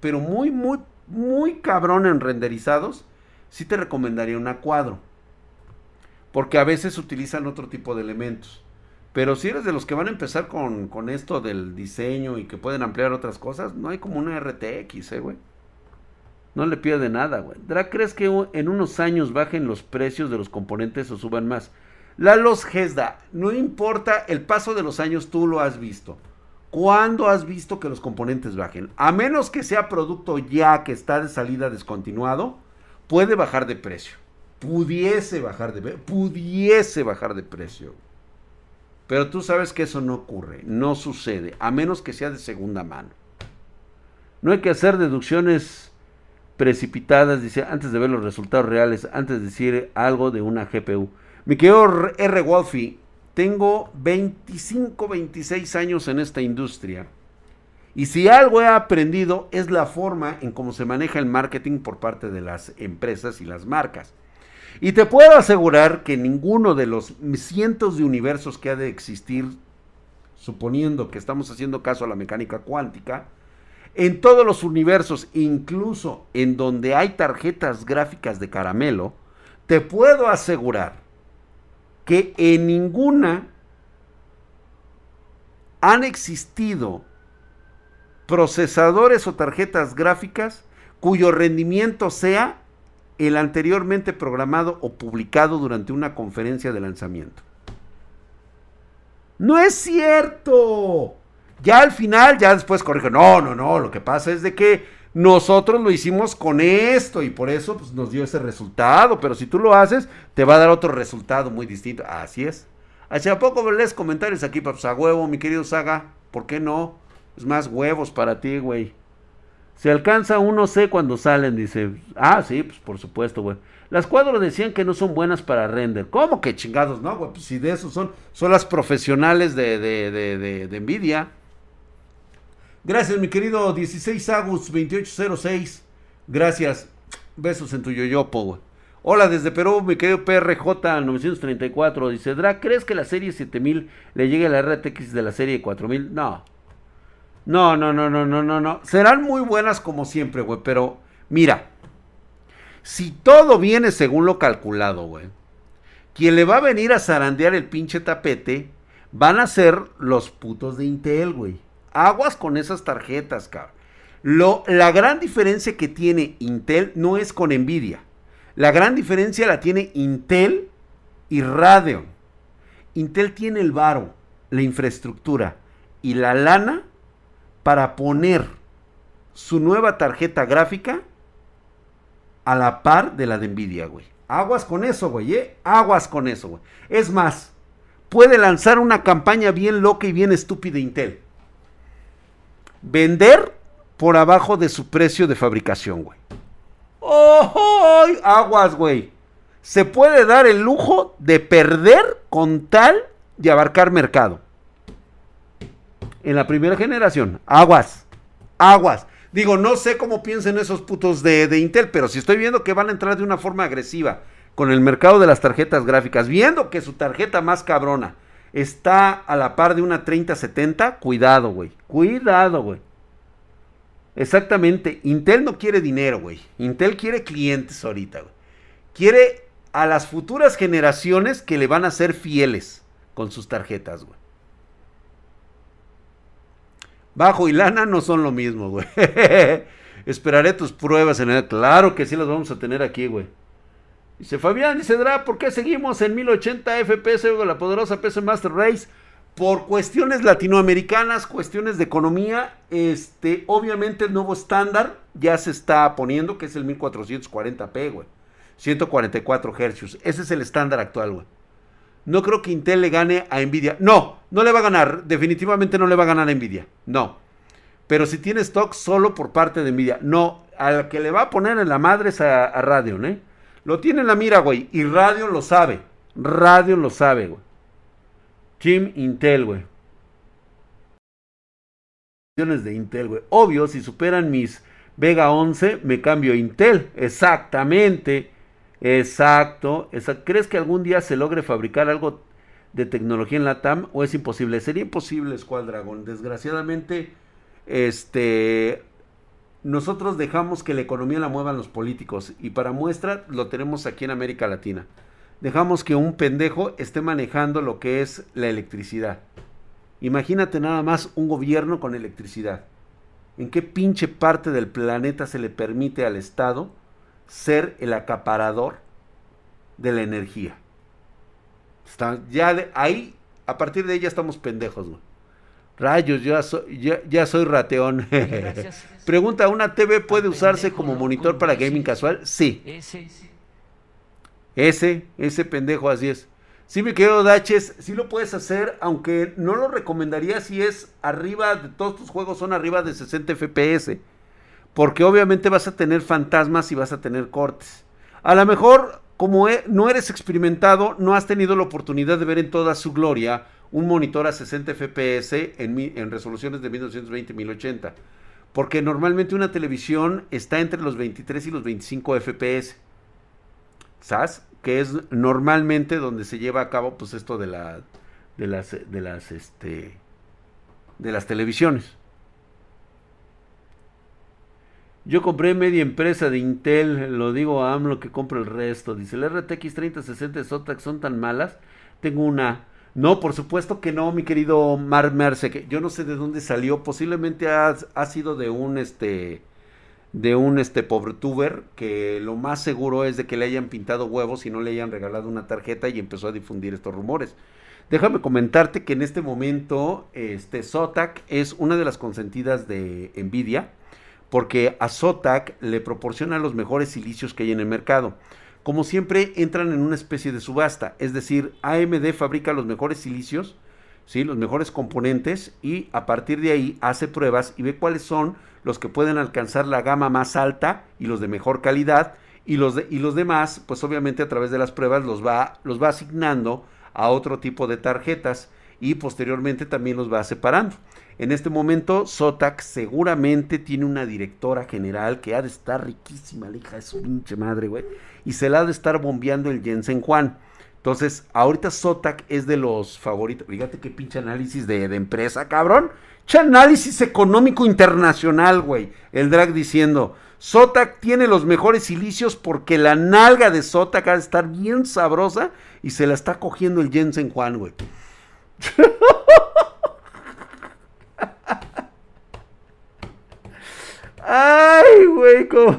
pero muy, muy, muy cabrón en renderizados, sí te recomendaría una cuadro. Porque a veces utilizan otro tipo de elementos. Pero si eres de los que van a empezar con, con esto del diseño y que pueden ampliar otras cosas, no hay como una RTX, eh, güey. No le pierde nada, güey. ¿crees que en unos años bajen los precios de los componentes o suban más? Lalos Gesda, no importa el paso de los años, tú lo has visto. ¿Cuándo has visto que los componentes bajen? A menos que sea producto ya que está de salida descontinuado, puede bajar de precio. Pudiese bajar de pudiese bajar de precio. Pero tú sabes que eso no ocurre, no sucede, a menos que sea de segunda mano. No hay que hacer deducciones precipitadas, dice, antes de ver los resultados reales, antes de decir algo de una GPU. Mi querido R. Wolfie, tengo 25, 26 años en esta industria. Y si algo he aprendido es la forma en cómo se maneja el marketing por parte de las empresas y las marcas. Y te puedo asegurar que ninguno de los cientos de universos que ha de existir, suponiendo que estamos haciendo caso a la mecánica cuántica, en todos los universos, incluso en donde hay tarjetas gráficas de caramelo, te puedo asegurar que en ninguna han existido procesadores o tarjetas gráficas cuyo rendimiento sea el anteriormente programado o publicado durante una conferencia de lanzamiento. No es cierto. Ya al final, ya después corrijo, no, no, no, lo que pasa es de que nosotros lo hicimos con esto y por eso pues, nos dio ese resultado. Pero si tú lo haces, te va a dar otro resultado muy distinto. Así es. ¿Hacia poco lees comentarios aquí, pues a huevo, mi querido Saga? ¿Por qué no? Es más huevos para ti, güey. Se alcanza uno sé cuando salen, dice. Ah, sí, pues por supuesto, güey. Las cuadros decían que no son buenas para render. ¿Cómo que chingados? No, güey, pues si de eso son, son las profesionales de, de, de, de Nvidia. Gracias, mi querido 16 Agus 2806. Gracias. Besos en tu yoyopo, Hola desde Perú, mi querido PRJ 934. Dice, Dra, ¿crees que la serie 7000 le llegue a la RTX de la serie 4000? No. No, no, no, no, no, no, no. Serán muy buenas como siempre, güey. Pero, mira. Si todo viene según lo calculado, güey. Quien le va a venir a zarandear el pinche tapete van a ser los putos de Intel, güey Aguas con esas tarjetas, cabrón. Lo, la gran diferencia que tiene Intel no es con Nvidia. La gran diferencia la tiene Intel y Radeon. Intel tiene el varo, la infraestructura y la lana para poner su nueva tarjeta gráfica a la par de la de Nvidia, güey. Aguas con eso, güey, ¿eh? Aguas con eso, güey. Es más, puede lanzar una campaña bien loca y bien estúpida Intel. Vender por abajo de su precio de fabricación, güey. ¡Oh! Aguas, güey. Se puede dar el lujo de perder con tal de abarcar mercado. En la primera generación. Aguas. Aguas. Digo, no sé cómo piensen esos putos de, de, Intel, pero si estoy viendo que van a entrar de una forma agresiva con el mercado de las tarjetas gráficas, viendo que su tarjeta más cabrona está a la par de una 3070, cuidado, güey. Cuidado, güey. Exactamente. Intel no quiere dinero, güey. Intel quiere clientes ahorita, güey. Quiere a las futuras generaciones que le van a ser fieles con sus tarjetas, güey. Bajo y lana no son lo mismo, güey. Esperaré tus pruebas en el... Claro que sí las vamos a tener aquí, güey. Dice Fabián, dice Dra, ¿por qué seguimos en 1080 FPS con la poderosa PC Master Race? Por cuestiones latinoamericanas, cuestiones de economía, este, obviamente el nuevo estándar ya se está poniendo, que es el 1440p, güey. 144 Hz. Ese es el estándar actual, güey. No creo que Intel le gane a Nvidia. No, no le va a ganar. Definitivamente no le va a ganar a Nvidia. No. Pero si tiene stock solo por parte de Nvidia. No, al que le va a poner en la madre es a, a Radeon, ¿eh? Lo tiene en la mira, güey. Y Radeon lo sabe. Radeon lo sabe, güey. Team Intel, güey. de Intel, güey. Obvio, si superan mis Vega 11, me cambio Intel. Exactamente. Exacto, ¿Crees que algún día se logre fabricar algo de tecnología en la TAM o es imposible? Sería imposible, Squad Dragon. Desgraciadamente, este, nosotros dejamos que la economía la muevan los políticos y para muestra lo tenemos aquí en América Latina. Dejamos que un pendejo esté manejando lo que es la electricidad. Imagínate nada más un gobierno con electricidad. ¿En qué pinche parte del planeta se le permite al Estado ser el acaparador de la energía. Está, ya ahí, a partir de ahí ya estamos pendejos, güey. Rayos, ya, soy, ya, soy rateón. Pregunta, ¿una TV puede usarse como monitor para gaming casual? Sí. Ese, ese pendejo, así es. Sí, me quedo Daches, sí lo puedes hacer, aunque no lo recomendaría si es arriba, de todos tus juegos son arriba de 60 FPS. Porque obviamente vas a tener fantasmas y vas a tener cortes. A lo mejor, como e, no eres experimentado, no has tenido la oportunidad de ver en toda su gloria un monitor a 60 FPS en, resoluciones de 1920 y 1080. Porque normalmente una televisión está entre los 23 y los 25 FPS. ¿Sabes? Que es normalmente donde se lleva a cabo pues esto de de las de las este de las televisiones. Yo compré media empresa de Intel, lo digo a AMLO que compre el resto. Dice, el RTX 3060 de Zotac son tan malas. Tengo una. No, por supuesto que no, mi querido Mar Merce, que yo no sé de dónde salió. Posiblemente ha, sido de un este de un este pobre tuber que lo más seguro es de que le hayan pintado huevos y no le hayan regalado una tarjeta y empezó a difundir estos rumores. Déjame comentarte que en este momento este Zotac es una de las consentidas de Nvidia porque a Zotac le proporciona los mejores silicios que hay en el mercado. Como siempre, entran en una especie de subasta, es decir, AMD fabrica los mejores silicios, ¿sí? los mejores componentes, y a partir de ahí hace pruebas y ve cuáles son los que pueden alcanzar la gama más alta y los de mejor calidad, y los, y los demás, pues obviamente a través de las pruebas los va, los va asignando a otro tipo de tarjetas y posteriormente también los va separando. En este momento, Zotac seguramente tiene una directora general que ha de estar riquísima, la hija de su pinche madre, güey. Y se la ha de estar bombeando el Jensen Juan. Entonces, ahorita Zotac es de los favoritos. Fíjate qué pinche análisis de, empresa, cabrón. Che análisis económico internacional, güey. El drag diciendo, Zotac tiene los mejores silicios porque la nalga de Zotac ha de estar bien sabrosa y se la está cogiendo el Jensen Juan, güey. Ay, güey, ¿cómo?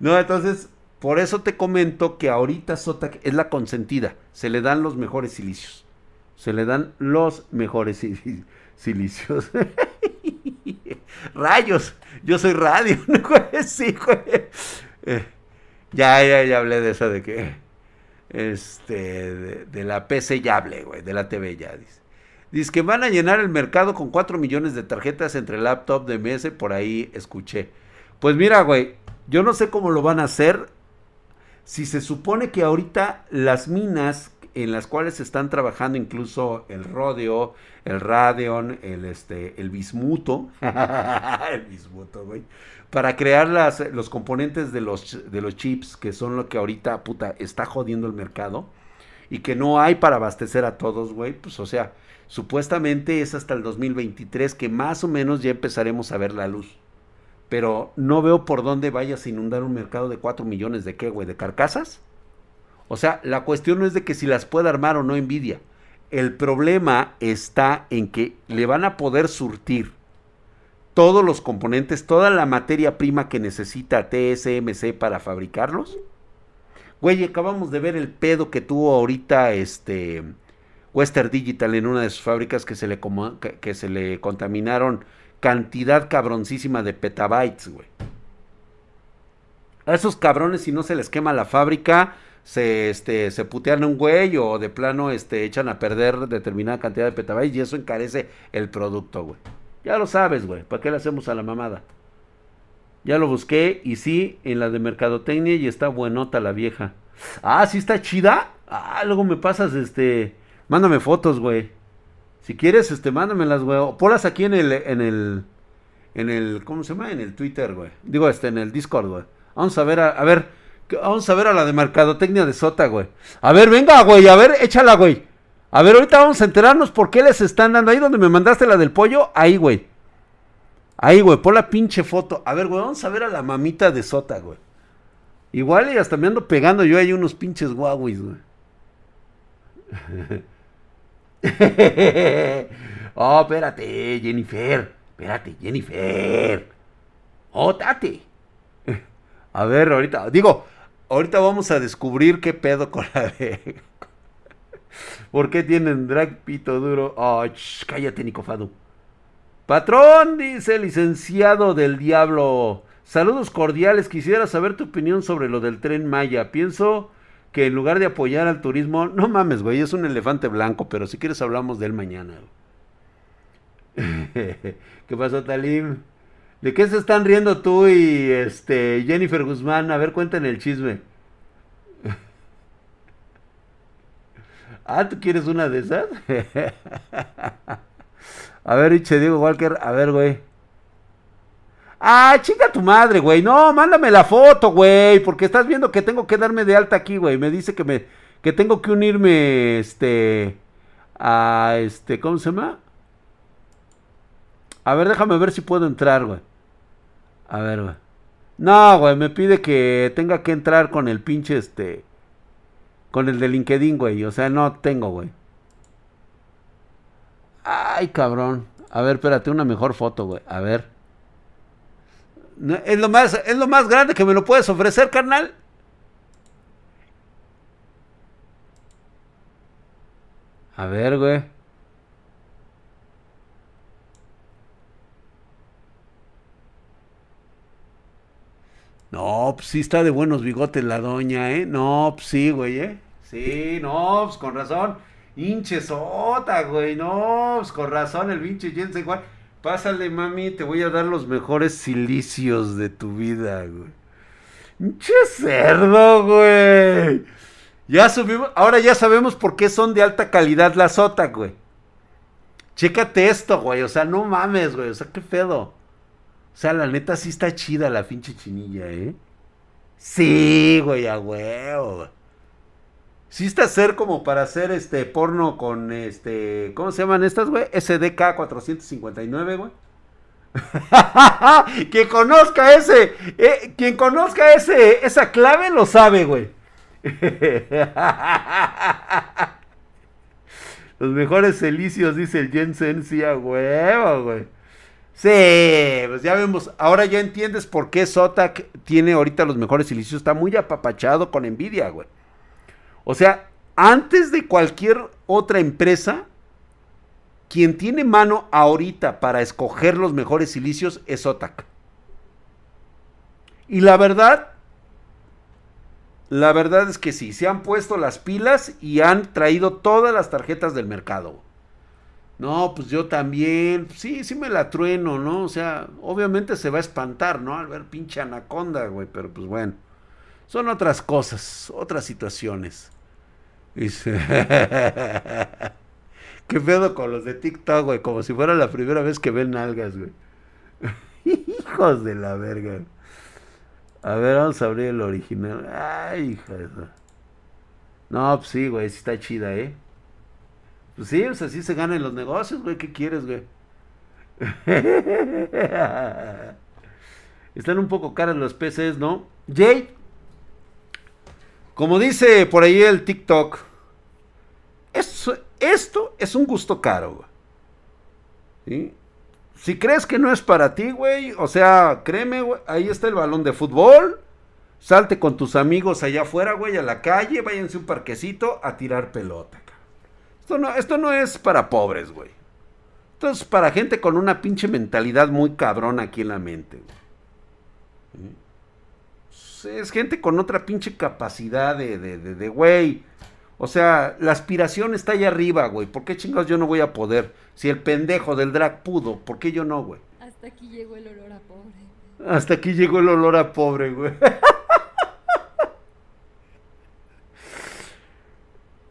no, entonces, por eso te comento que ahorita Sota es la consentida. Se le dan los mejores silicios. Se le dan los mejores silicios. Rayos, yo soy radio, güey? Sí, güey. Eh, ya, ya, ya hablé de eso de que. Este, de, de la PC ya hablé, güey. De la TV ya, dice. Dice que van a llenar el mercado con 4 millones de tarjetas entre laptop de MS, por ahí escuché. Pues mira, güey, yo no sé cómo lo van a hacer. Si se supone que ahorita las minas en las cuales están trabajando incluso el Rodeo, el Radeon, el, este, el Bismuto, el Bismuto, güey, para crear las, los componentes de los, de los chips, que son lo que ahorita, puta, está jodiendo el mercado, y que no hay para abastecer a todos, güey, pues o sea, Supuestamente es hasta el 2023 que más o menos ya empezaremos a ver la luz. Pero no veo por dónde vayas a inundar un mercado de 4 millones de qué, güey, de carcasas. O sea, la cuestión no es de que si las puede armar o no Nvidia. El problema está en que le van a poder surtir todos los componentes, toda la materia prima que necesita TSMC para fabricarlos. Güey, acabamos de ver el pedo que tuvo ahorita este Western Digital en una de sus fábricas que se le, que, se le contaminaron cantidad cabroncísima de petabytes, güey. A esos cabrones, si no se les quema la fábrica, se, este, se putean un güey o de plano este, echan a perder determinada cantidad de petabytes y eso encarece el producto, güey. Ya lo sabes, güey. ¿Para qué le hacemos a la mamada? Ya lo busqué y sí, en la de mercadotecnia y está buenota la vieja. Ah, sí está chida. Ah, luego me pasas este Mándame fotos, güey. Si quieres, este, mándamelas, güey. O ponlas aquí en el, en el, en el, ¿cómo se llama? En el Twitter, güey. Digo, este, en el Discord, güey. Vamos a ver, a, a ver, vamos a ver a la de mercadotecnia de Sota, güey. A ver, venga, güey, a ver, échala, güey. A ver, ahorita vamos a enterarnos por qué les están dando. Ahí donde me mandaste la del pollo, ahí, güey. Ahí, güey, pon la pinche foto. A ver, güey, vamos a ver a la mamita de Sota, güey. Igual y hasta me ando pegando yo ahí unos pinches guauis, güey. oh, espérate, Jennifer. Espérate, Jennifer. Oh, tate. A ver, ahorita, digo, ahorita vamos a descubrir qué pedo con la de... ¿Por qué tienen drag pito duro? Oh, cállate, Nicofado. Patrón, dice licenciado del diablo. Saludos cordiales. Quisiera saber tu opinión sobre lo del tren Maya. Pienso que en lugar de apoyar al turismo, no mames, güey, es un elefante blanco, pero si quieres hablamos de él mañana. ¿Qué pasó, Talim? ¿De qué se están riendo tú y este Jennifer Guzmán? A ver, cuéntame el chisme. ah, ¿tú quieres una de esas? a ver, Iche Diego Walker, a ver, güey. Ah, chica tu madre, güey. No, mándame la foto, güey. Porque estás viendo que tengo que darme de alta aquí, güey. Me dice que me que tengo que unirme, este, a este, ¿cómo se llama? A ver, déjame ver si puedo entrar, güey. A ver, güey. No, güey, me pide que tenga que entrar con el pinche, este, con el de LinkedIn, güey. O sea, no tengo, güey. Ay, cabrón. A ver, espérate, una mejor foto, güey. A ver. Es lo más, es lo más grande que me lo puedes ofrecer, carnal. A ver, güey. No, pues sí está de buenos bigotes la doña, ¿eh? No, pues sí, güey, ¿eh? Sí, no, pues con razón. Hinche sota, güey. No, pues con razón el pinche Jensen, igual. Pásale, mami, te voy a dar los mejores silicios de tu vida, güey. ¡Che cerdo, güey! Ya subimos, ahora ya sabemos por qué son de alta calidad la sota, güey. Chécate esto, güey. O sea, no mames, güey. O sea, qué pedo. O sea, la neta sí está chida la pinche chinilla, ¿eh? Sí, güey, a huevo. Sí está ser como para hacer este porno con este. ¿Cómo se llaman estas, güey? SDK 459, güey. quien conozca ese, eh, quien conozca ese, esa clave lo sabe, güey. Los mejores celicios, dice el Jensen, sí, a huevo, güey. Sí, pues ya vemos. Ahora ya entiendes por qué Zotac tiene ahorita los mejores silicios. Está muy apapachado con Nvidia, güey. O sea, antes de cualquier otra empresa, quien tiene mano ahorita para escoger los mejores silicios es Zotac. Y la verdad, la verdad es que sí, se han puesto las pilas y han traído todas las tarjetas del mercado. No, pues yo también, sí, sí me la trueno, ¿no? O sea, obviamente se va a espantar, ¿no? Al ver pinche anaconda, güey, pero pues bueno, son otras cosas, otras situaciones. Dice, qué pedo con los de TikTok, güey, como si fuera la primera vez que ven nalgas, güey. Hijos de la verga. A ver, vamos a abrir el original. Ay, hija de No, pues sí, güey, sí está chida, ¿eh? Pues sí, pues así se ganan los negocios, güey. ¿Qué quieres, güey? Están un poco caros los PCs, ¿no? Jay, como dice por ahí el TikTok, esto, es un gusto caro, güey. Si crees que no es para ti, güey, o sea, créeme, güey, ahí está el balón de fútbol. Salte con tus amigos allá afuera, güey, a la calle, váyanse un parquecito a tirar pelota. Esto no, esto no es para pobres, güey. Esto es para gente con una pinche mentalidad muy cabrona aquí en la mente, güey. Es gente con otra pinche capacidad de, de, de, de, güey. O sea, la aspiración está allá arriba, güey. ¿Por qué chingados yo no voy a poder? Si el pendejo del drag pudo, ¿por qué yo no, güey? Hasta aquí llegó el olor a pobre. Hasta aquí llegó el olor a pobre, güey.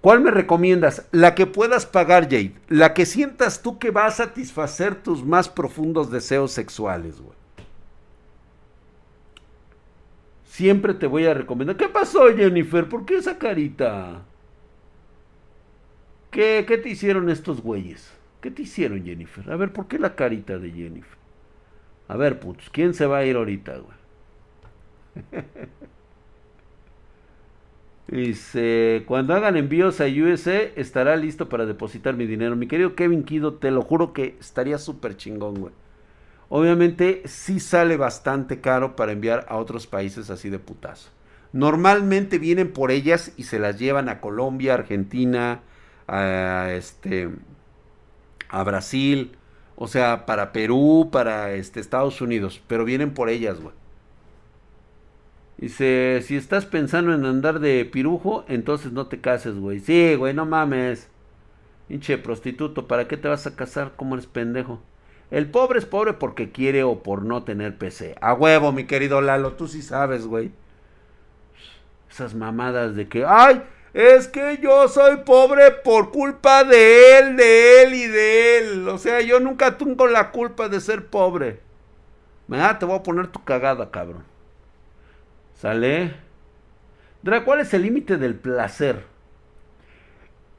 ¿Cuál me recomiendas? La que puedas pagar, Jade. La que sientas tú que va a satisfacer tus más profundos deseos sexuales, güey. Siempre te voy a recomendar. ¿Qué pasó, Jennifer? ¿Por qué esa carita? ¿Qué, te hicieron estos güeyes? ¿Qué te hicieron, Jennifer? A ver, ¿por qué la carita de Jennifer? A ver, putos, ¿quién se va a ir ahorita, güey? Dice, cuando hagan envíos a USA, estará listo para depositar mi dinero. Mi querido Kevin Kido, te lo juro que estaría súper chingón, güey. Obviamente sí sale bastante caro para enviar a otros países así de putazo. Normalmente vienen por ellas y se las llevan a Colombia, Argentina, a este a Brasil, o sea, para Perú, para este Estados Unidos, pero vienen por ellas, güey. Dice, si estás pensando en andar de pirujo, entonces no te cases, güey. Sí, güey, no mames. Pinche prostituto, ¿para qué te vas a casar? ¿Cómo eres pendejo? El pobre es pobre porque quiere o por no tener PC. A huevo, mi querido Lalo, tú sí sabes, güey. Esas mamadas de que, ay, es que yo soy pobre por culpa de él, de él y de él. O sea, yo nunca tengo la culpa de ser pobre. Ah, te voy a poner tu cagada, cabrón. ¿Sale? Dra, ¿cuál es el límite del placer?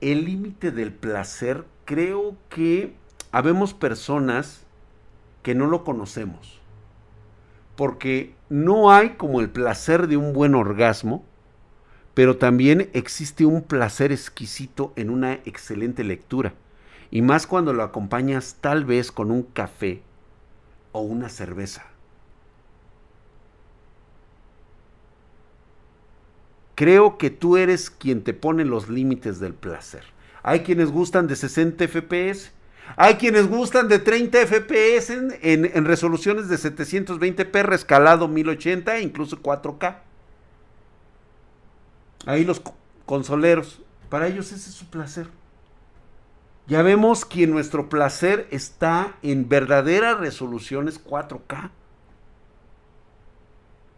El límite del placer, creo que habemos personas que no lo conocemos. Porque no hay como el placer de un buen orgasmo pero también existe un placer exquisito en una excelente lectura, y más cuando lo acompañas tal vez con un café o una cerveza. Creo que tú eres quien te pone los límites del placer. Hay quienes gustan de 60 FPS, hay quienes gustan de 30 FPS en, resoluciones de 720p, rescalado 1080 e incluso 4K. Ahí los consoleros, para ellos ese es su placer. Ya vemos que nuestro placer está en verdaderas resoluciones 4K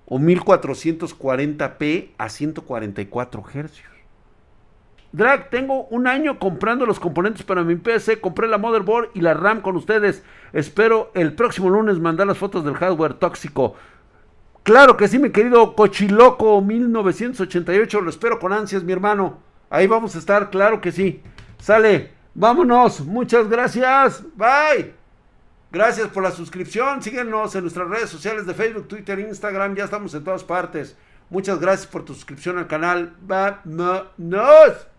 o 1440p a 144 Hz. Drag, tengo un año comprando los componentes para mi PC, compré la motherboard y la RAM con ustedes. Espero el próximo lunes mandar las fotos del hardware tóxico. Claro que sí, mi querido Cochiloco 1988. Lo espero con ansias, mi hermano. Ahí vamos a estar, claro que sí. Sale, vámonos. Muchas gracias. Bye. Gracias por la suscripción. Síguenos en nuestras redes sociales de Facebook, Twitter, Instagram. Ya estamos en todas partes. Muchas gracias por tu suscripción al canal. Vámonos.